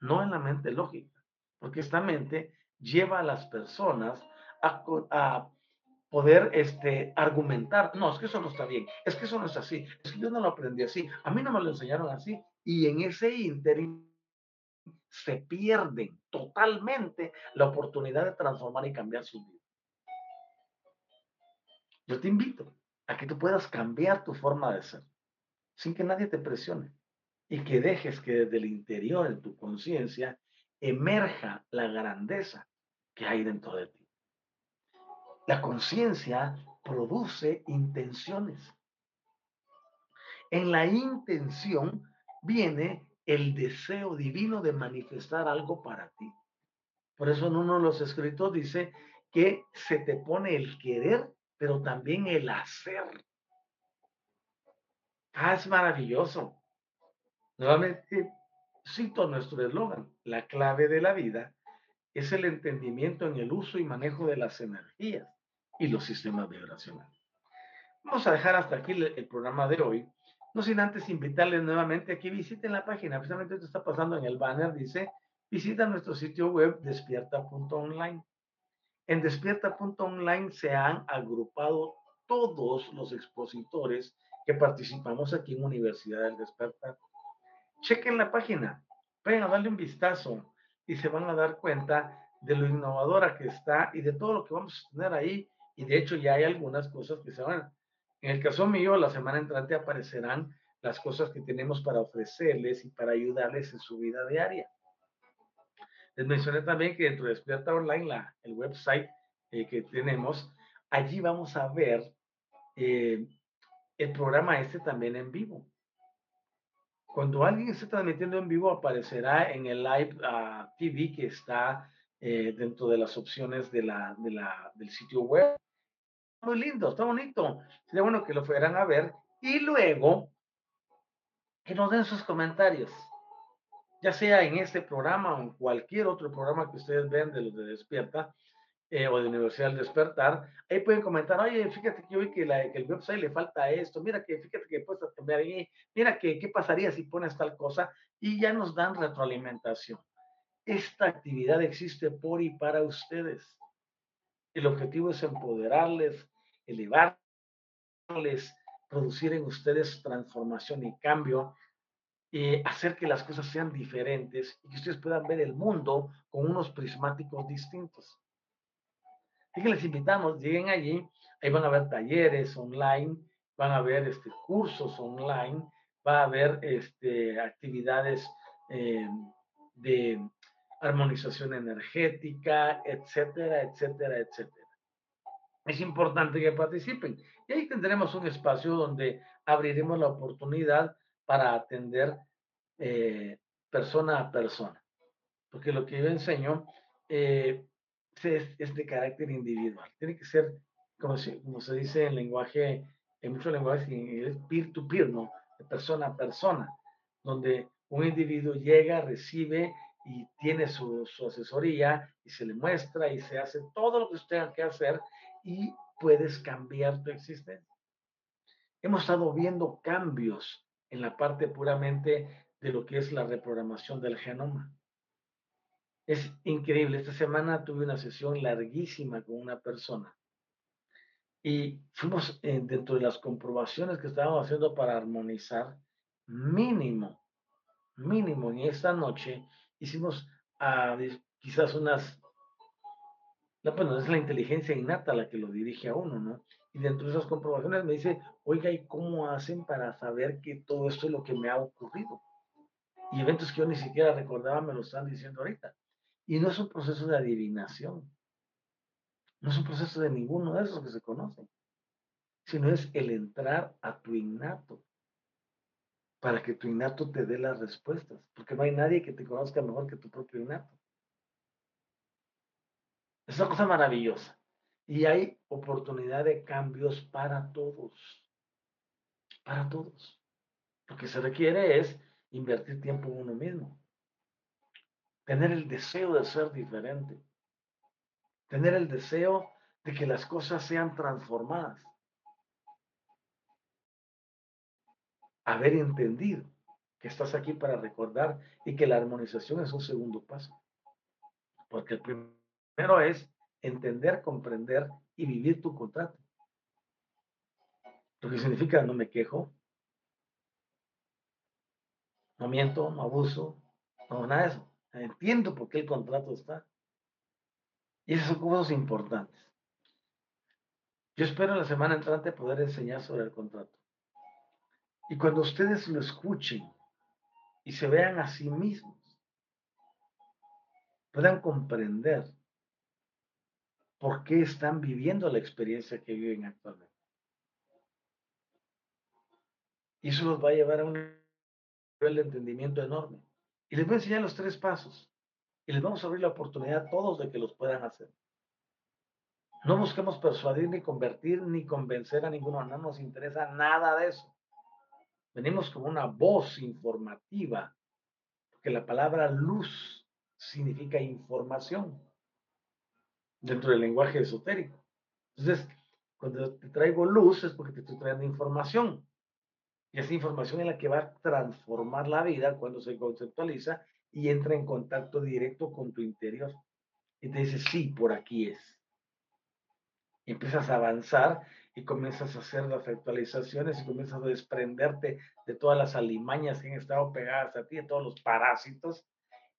no en la mente lógica, porque esta mente lleva a las personas a, poder este, argumentar, no, es que eso no está bien, es que eso no es así, es que yo no lo aprendí así, a mí no me lo enseñaron así, y en ese interín se pierden totalmente la oportunidad de transformar y cambiar su vida. Yo te invito a que tú puedas cambiar tu forma de ser, sin que nadie te presione y que dejes que desde el interior de tu conciencia emerja la grandeza que hay dentro de ti. La conciencia produce intenciones. En la intención viene el deseo divino de manifestar algo para ti. Por eso en uno de los escritos dice que se te pone el querer, pero también el hacer. Ah, es maravilloso. Nuevamente, cito nuestro eslogan, la clave de la vida es el entendimiento en el uso y manejo de las energías y los sistemas vibracionales. Vamos a dejar hasta aquí el, programa de hoy, no sin antes invitarles nuevamente a que visiten la página, precisamente esto está pasando en el banner, dice, visita nuestro sitio web despierta.online. En despierta.online se han agrupado todos los expositores que participamos aquí en Universidad del Despertar chequen la página. vayan a darle un vistazo y se van a dar cuenta de lo innovadora que está y de todo lo que vamos a tener ahí. Y de hecho ya hay algunas cosas que se van. En el caso mío, la semana entrante aparecerán las cosas que tenemos para ofrecerles y para ayudarles en su vida diaria. Les mencioné también que dentro de Despierta Online, la, el website eh, que tenemos, allí vamos a ver eh, el programa este también en vivo. Cuando alguien esté transmitiendo en vivo, aparecerá en el live uh, TV que está eh, dentro de las opciones de la, de la, del sitio web. Muy lindo, está bonito. Sería bueno que lo fueran a ver y luego que nos den sus comentarios, ya sea en este programa o en cualquier otro programa que ustedes ven de los de Despierta eh, o de Universidad del Despertar. Ahí pueden comentar, oye, fíjate que hoy que, la, que el website le falta esto, mira que fíjate que puedes cambiar ahí, mira que qué pasaría si pones tal cosa y ya nos dan retroalimentación. Esta actividad existe por y para ustedes. El objetivo es empoderarles, elevarles, producir en ustedes transformación y cambio, y hacer que las cosas sean diferentes y que ustedes puedan ver el mundo con unos prismáticos distintos. Así que les invitamos, lleguen allí, ahí van a ver talleres online, van a ver este, cursos online, va a haber este, actividades eh, de armonización energética, etcétera, etcétera, etcétera. Es importante que participen. Y ahí tendremos un espacio donde abriremos la oportunidad para atender eh, persona a persona. Porque lo que yo enseño eh, es, de carácter individual. Tiene que ser, como se, como se dice en lenguaje, en muchos lenguajes, es peer-to-peer, -peer, no De persona a persona, donde un individuo llega, recibe y tiene su, su, asesoría y se le muestra y se hace todo lo que usted tenga que hacer y puedes cambiar tu existencia. Hemos estado viendo cambios en la parte puramente de lo que es la reprogramación del genoma. Es increíble. Esta semana tuve una sesión larguísima con una persona y fuimos eh, dentro de las comprobaciones que estábamos haciendo para armonizar, mínimo, mínimo en esta noche hicimos ah, quizás unas no, bueno, es la inteligencia innata la que lo dirige a uno, ¿no? Y dentro de esas comprobaciones me dice, oiga, ¿y cómo hacen para saber que todo esto es lo que me ha ocurrido? Y eventos que yo ni siquiera recordaba me lo están diciendo ahorita. Y no es un proceso de adivinación. No es un proceso de ninguno de esos que se conocen. Sino es el entrar a tu innato. Para que tu innato te dé las respuestas. Porque no hay nadie que te conozca mejor que tu propio innato. Es una cosa maravillosa. Y hay oportunidad de cambios para todos. Para todos. Lo que se requiere es invertir tiempo en uno mismo. Tener el deseo de ser diferente. Tener el deseo de que las cosas sean transformadas. Haber entendido que estás aquí para recordar y que la armonización es un segundo paso. Porque el primero es entender, comprender y vivir tu contrato. Lo que significa no me quejo, no miento, no abuso, no nada de eso. Entiendo por qué el contrato está. Y esas son cosas importantes. Yo espero la semana entrante poder enseñar sobre el contrato. Y cuando ustedes lo escuchen y se vean a sí mismos, puedan comprender por qué están viviendo la experiencia que viven actualmente. Y eso los va a llevar a un nivel de entendimiento enorme. Y les voy a enseñar los tres pasos. Y les vamos a abrir la oportunidad a todos de que los puedan hacer. No busquemos persuadir, ni convertir, ni convencer a ninguno. No nos interesa nada de eso. Venimos como una voz informativa, porque la palabra luz significa información dentro del lenguaje esotérico. Entonces, cuando te traigo luz es porque te estoy trayendo información. Y esa información es la que va a transformar la vida cuando se conceptualiza y entra en contacto directo con tu interior. Y te dice, sí, por aquí es. Y empiezas a avanzar y comienzas a hacer las actualizaciones y comienzas a desprenderte de todas las alimañas que han estado pegadas a ti, de todos los parásitos,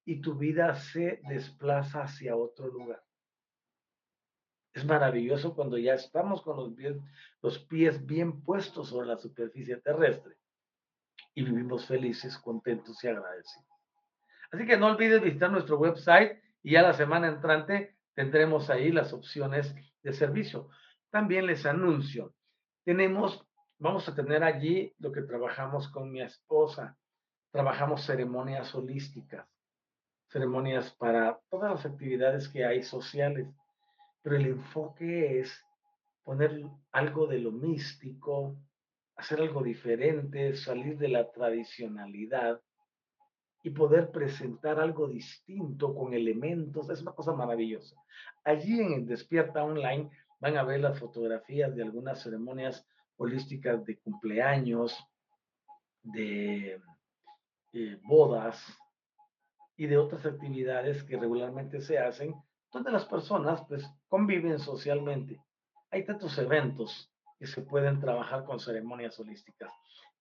y tu vida se desplaza hacia otro lugar. Es maravilloso cuando ya estamos con los pies, los pies bien puestos sobre la superficie terrestre y vivimos felices, contentos y agradecidos. Así que no olvides visitar nuestro website y ya la semana entrante tendremos ahí las opciones de servicio. También les anuncio, tenemos, vamos a tener allí lo que trabajamos con mi esposa. Trabajamos ceremonias holísticas, ceremonias para todas las actividades que hay sociales, pero el enfoque es poner algo de lo místico, hacer algo diferente, salir de la tradicionalidad y poder presentar algo distinto con elementos, es una cosa maravillosa. Allí en el Despierta Online van a ver las fotografías de algunas ceremonias holísticas de cumpleaños, de eh, bodas y de otras actividades que regularmente se hacen, donde las personas pues conviven socialmente. Hay tantos eventos que se pueden trabajar con ceremonias holísticas.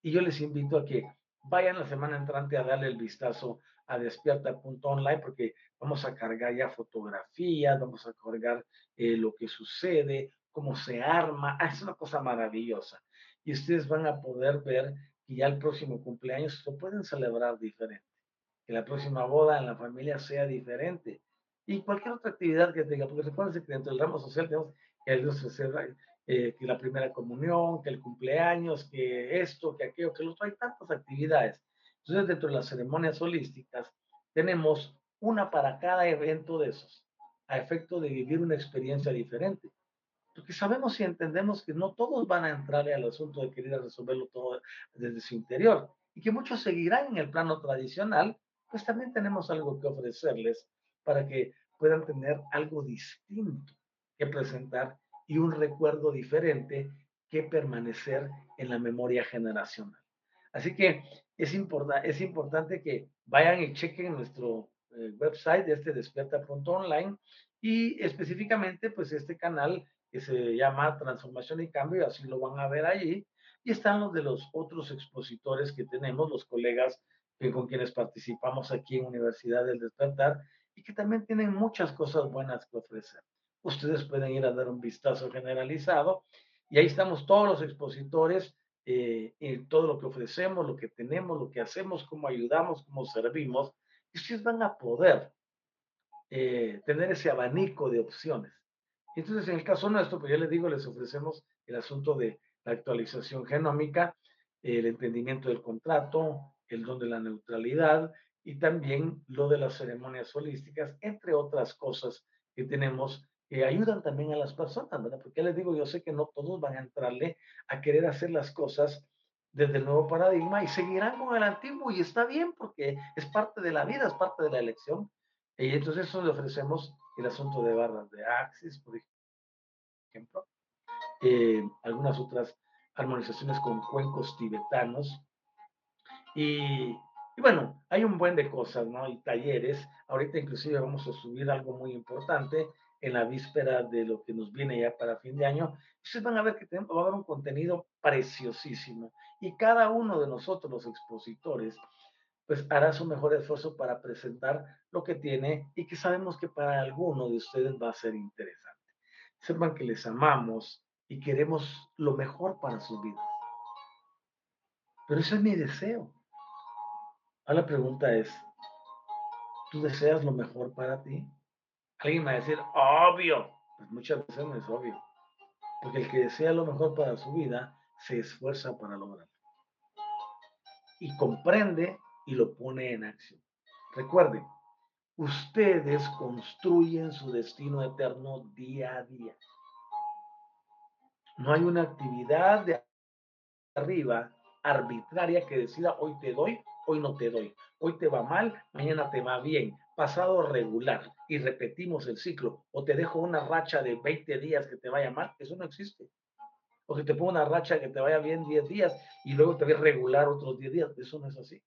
Y yo les invito a que vayan la semana entrante a darle el vistazo a despierta.online porque vamos a cargar ya fotografías, vamos a cargar eh, lo que sucede, cómo se arma. Ah, es una cosa maravillosa. Y ustedes van a poder ver que ya el próximo cumpleaños lo pueden celebrar diferente. Que la próxima boda en la familia sea diferente. Y cualquier otra actividad que tenga, porque recuerden que dentro del ramo social tenemos que Dios eh, que la primera comunión, que el cumpleaños, que esto, que aquello, que lo otro, hay tantas actividades. Entonces, dentro de las ceremonias holísticas, tenemos una para cada evento de esos, a efecto de vivir una experiencia diferente. Porque sabemos y entendemos que no todos van a entrar al asunto de querer resolverlo todo desde su interior y que muchos seguirán en el plano tradicional, pues también tenemos algo que ofrecerles para que puedan tener algo distinto que presentar y un recuerdo diferente que permanecer en la memoria generacional. Así que es, es importante que vayan y chequen nuestro eh, website este despierta.online y específicamente pues este canal que se llama Transformación y Cambio, así lo van a ver allí. Y están los de los otros expositores que tenemos, los colegas con quienes participamos aquí en Universidad del Despertar y que también tienen muchas cosas buenas que ofrecer ustedes pueden ir a dar un vistazo generalizado y ahí estamos todos los expositores, eh, todo lo que ofrecemos, lo que tenemos, lo que hacemos, cómo ayudamos, cómo servimos, y ustedes van a poder eh, tener ese abanico de opciones. Entonces, en el caso nuestro, pues ya les digo, les ofrecemos el asunto de la actualización genómica, el entendimiento del contrato, el don de la neutralidad y también lo de las ceremonias holísticas, entre otras cosas que tenemos que ayudan también a las personas, ¿verdad? Porque les digo, yo sé que no todos van a entrarle a querer hacer las cosas desde el nuevo paradigma y seguirán con el antiguo y está bien porque es parte de la vida, es parte de la elección. Y entonces eso le ofrecemos el asunto de barras de Axis, por ejemplo, eh, algunas otras armonizaciones con cuencos tibetanos. Y, y, bueno, hay un buen de cosas, ¿no? Y talleres. Ahorita inclusive vamos a subir algo muy importante en la víspera de lo que nos viene ya para fin de año, ustedes van a ver que va a haber un contenido preciosísimo y cada uno de nosotros, los expositores, pues hará su mejor esfuerzo para presentar lo que tiene y que sabemos que para alguno de ustedes va a ser interesante. Sepan que les amamos y queremos lo mejor para sus vidas. Pero ese es mi deseo. La pregunta es, ¿tú deseas lo mejor para ti? Alguien va a decir, obvio. Pues muchas veces no es obvio. Porque el que desea lo mejor para su vida se esfuerza para lograrlo. Y comprende y lo pone en acción. Recuerden, ustedes construyen su destino eterno día a día. No hay una actividad de arriba arbitraria que decida hoy te doy, hoy no te doy. Hoy te va mal, mañana te va bien pasado regular y repetimos el ciclo, o te dejo una racha de 20 días que te vaya mal, eso no existe. O que te pongo una racha que te vaya bien 10 días y luego te ve regular otros 10 días, eso no es así.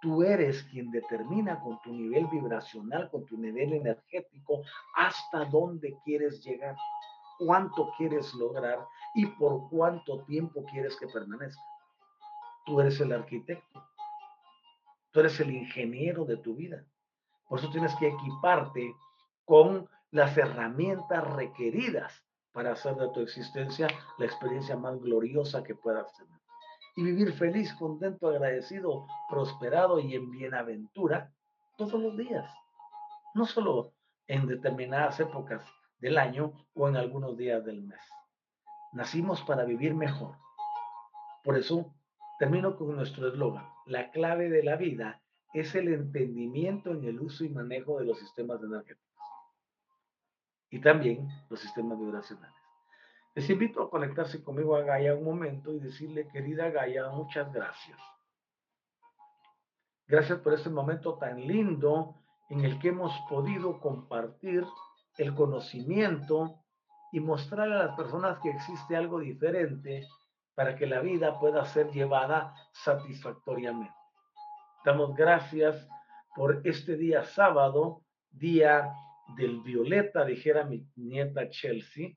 Tú eres quien determina con tu nivel vibracional, con tu nivel energético, hasta dónde quieres llegar. cuánto quieres lograr y por cuánto tiempo quieres que permanezca. Tú eres el arquitecto. Tú eres el ingeniero de tu vida. Por eso tienes que equiparte con las herramientas requeridas para hacer de tu existencia la experiencia más gloriosa que puedas tener. Y vivir feliz, contento, agradecido, prosperado y en bienaventura todos los días. No solo en determinadas épocas del año o en algunos días del mes. Nacimos para vivir mejor. Por eso termino con nuestro eslogan. La clave de la vida es el entendimiento en el uso y manejo de los sistemas energéticos y también los sistemas vibracionales. Les invito a conectarse conmigo a Gaia un momento y decirle, querida Gaia, muchas gracias. Gracias por este momento tan lindo en el que hemos podido compartir el conocimiento y mostrar a las personas que existe algo diferente para que la vida pueda ser llevada satisfactoriamente. Damos gracias por este día sábado, día del violeta, dijera mi nieta Chelsea,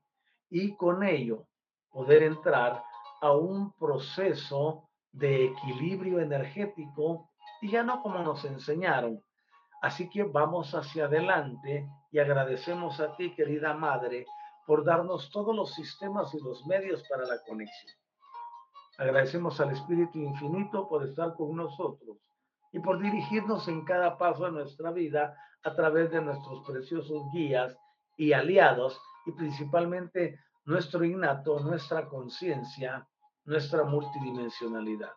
y con ello poder entrar a un proceso de equilibrio energético y ya no como nos enseñaron. Así que vamos hacia adelante y agradecemos a ti, querida Madre, por darnos todos los sistemas y los medios para la conexión. Agradecemos al Espíritu Infinito por estar con nosotros y por dirigirnos en cada paso de nuestra vida a través de nuestros preciosos guías y aliados y principalmente nuestro innato, nuestra conciencia, nuestra multidimensionalidad.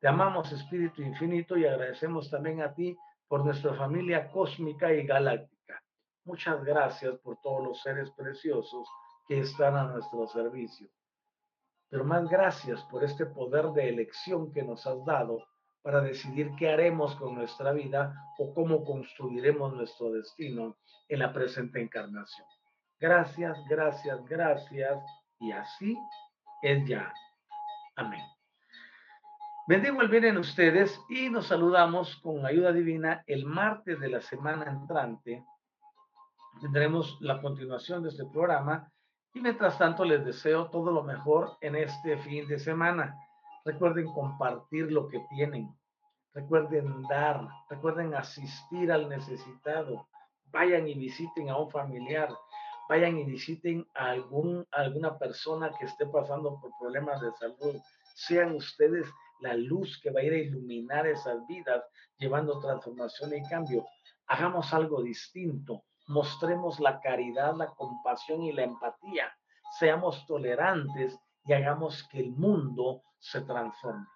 Te amamos Espíritu Infinito y agradecemos también a ti por nuestra familia cósmica y galáctica. Muchas gracias por todos los seres preciosos que están a nuestro servicio. Pero más gracias por este poder de elección que nos has dado para decidir qué haremos con nuestra vida o cómo construiremos nuestro destino en la presente encarnación. Gracias, gracias, gracias. Y así es ya. Amén. Bendigo el bien en ustedes y nos saludamos con ayuda divina el martes de la semana entrante. Tendremos la continuación de este programa y mientras tanto les deseo todo lo mejor en este fin de semana. Recuerden compartir lo que tienen. Recuerden dar. Recuerden asistir al necesitado. Vayan y visiten a un familiar. Vayan y visiten a algún, alguna persona que esté pasando por problemas de salud. Sean ustedes la luz que va a ir a iluminar esas vidas, llevando transformación y cambio. Hagamos algo distinto. Mostremos la caridad, la compasión y la empatía. Seamos tolerantes y hagamos que el mundo se transforme.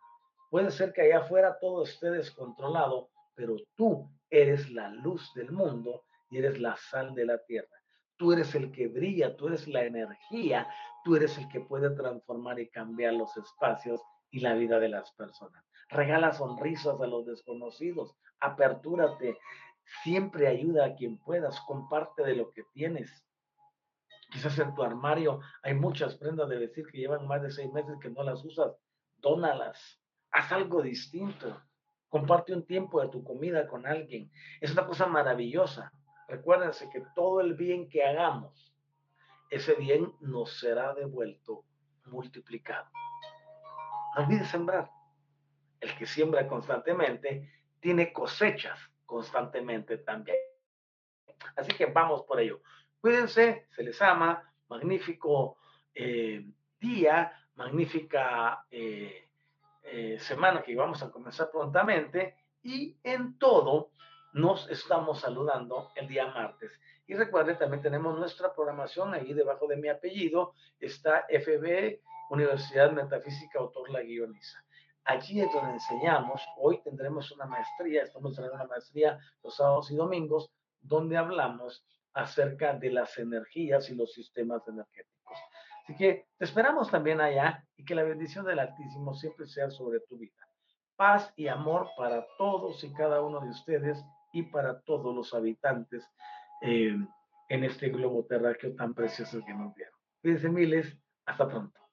Puede ser que allá afuera todo esté descontrolado, pero tú eres la luz del mundo y eres la sal de la tierra. Tú eres el que brilla, tú eres la energía, tú eres el que puede transformar y cambiar los espacios y la vida de las personas. Regala sonrisas a los desconocidos, apertúrate, siempre ayuda a quien puedas, comparte de lo que tienes. Quizás en tu armario hay muchas prendas de vestir que llevan más de seis meses que no las usas, dónalas, haz algo distinto, comparte un tiempo de tu comida con alguien. Es una cosa maravillosa. Recuérdense que todo el bien que hagamos, ese bien nos será devuelto multiplicado. No olvides sembrar. El que siembra constantemente tiene cosechas constantemente también. Así que vamos por ello. Cuídense, se les ama. Magnífico eh, día, magnífica eh, eh, semana que vamos a comenzar prontamente. Y en todo, nos estamos saludando el día martes. Y recuerden, también tenemos nuestra programación ahí debajo de mi apellido. Está FB Universidad Metafísica Autor La Guioniza. Allí es donde enseñamos, hoy tendremos una maestría, estamos teniendo una maestría los sábados y domingos, donde hablamos acerca de las energías y los sistemas energéticos. Así que te esperamos también allá y que la bendición del Altísimo siempre sea sobre tu vida. Paz y amor para todos y cada uno de ustedes y para todos los habitantes eh, en este globo terráqueo tan precioso que nos dieron. Cuídense miles, hasta pronto.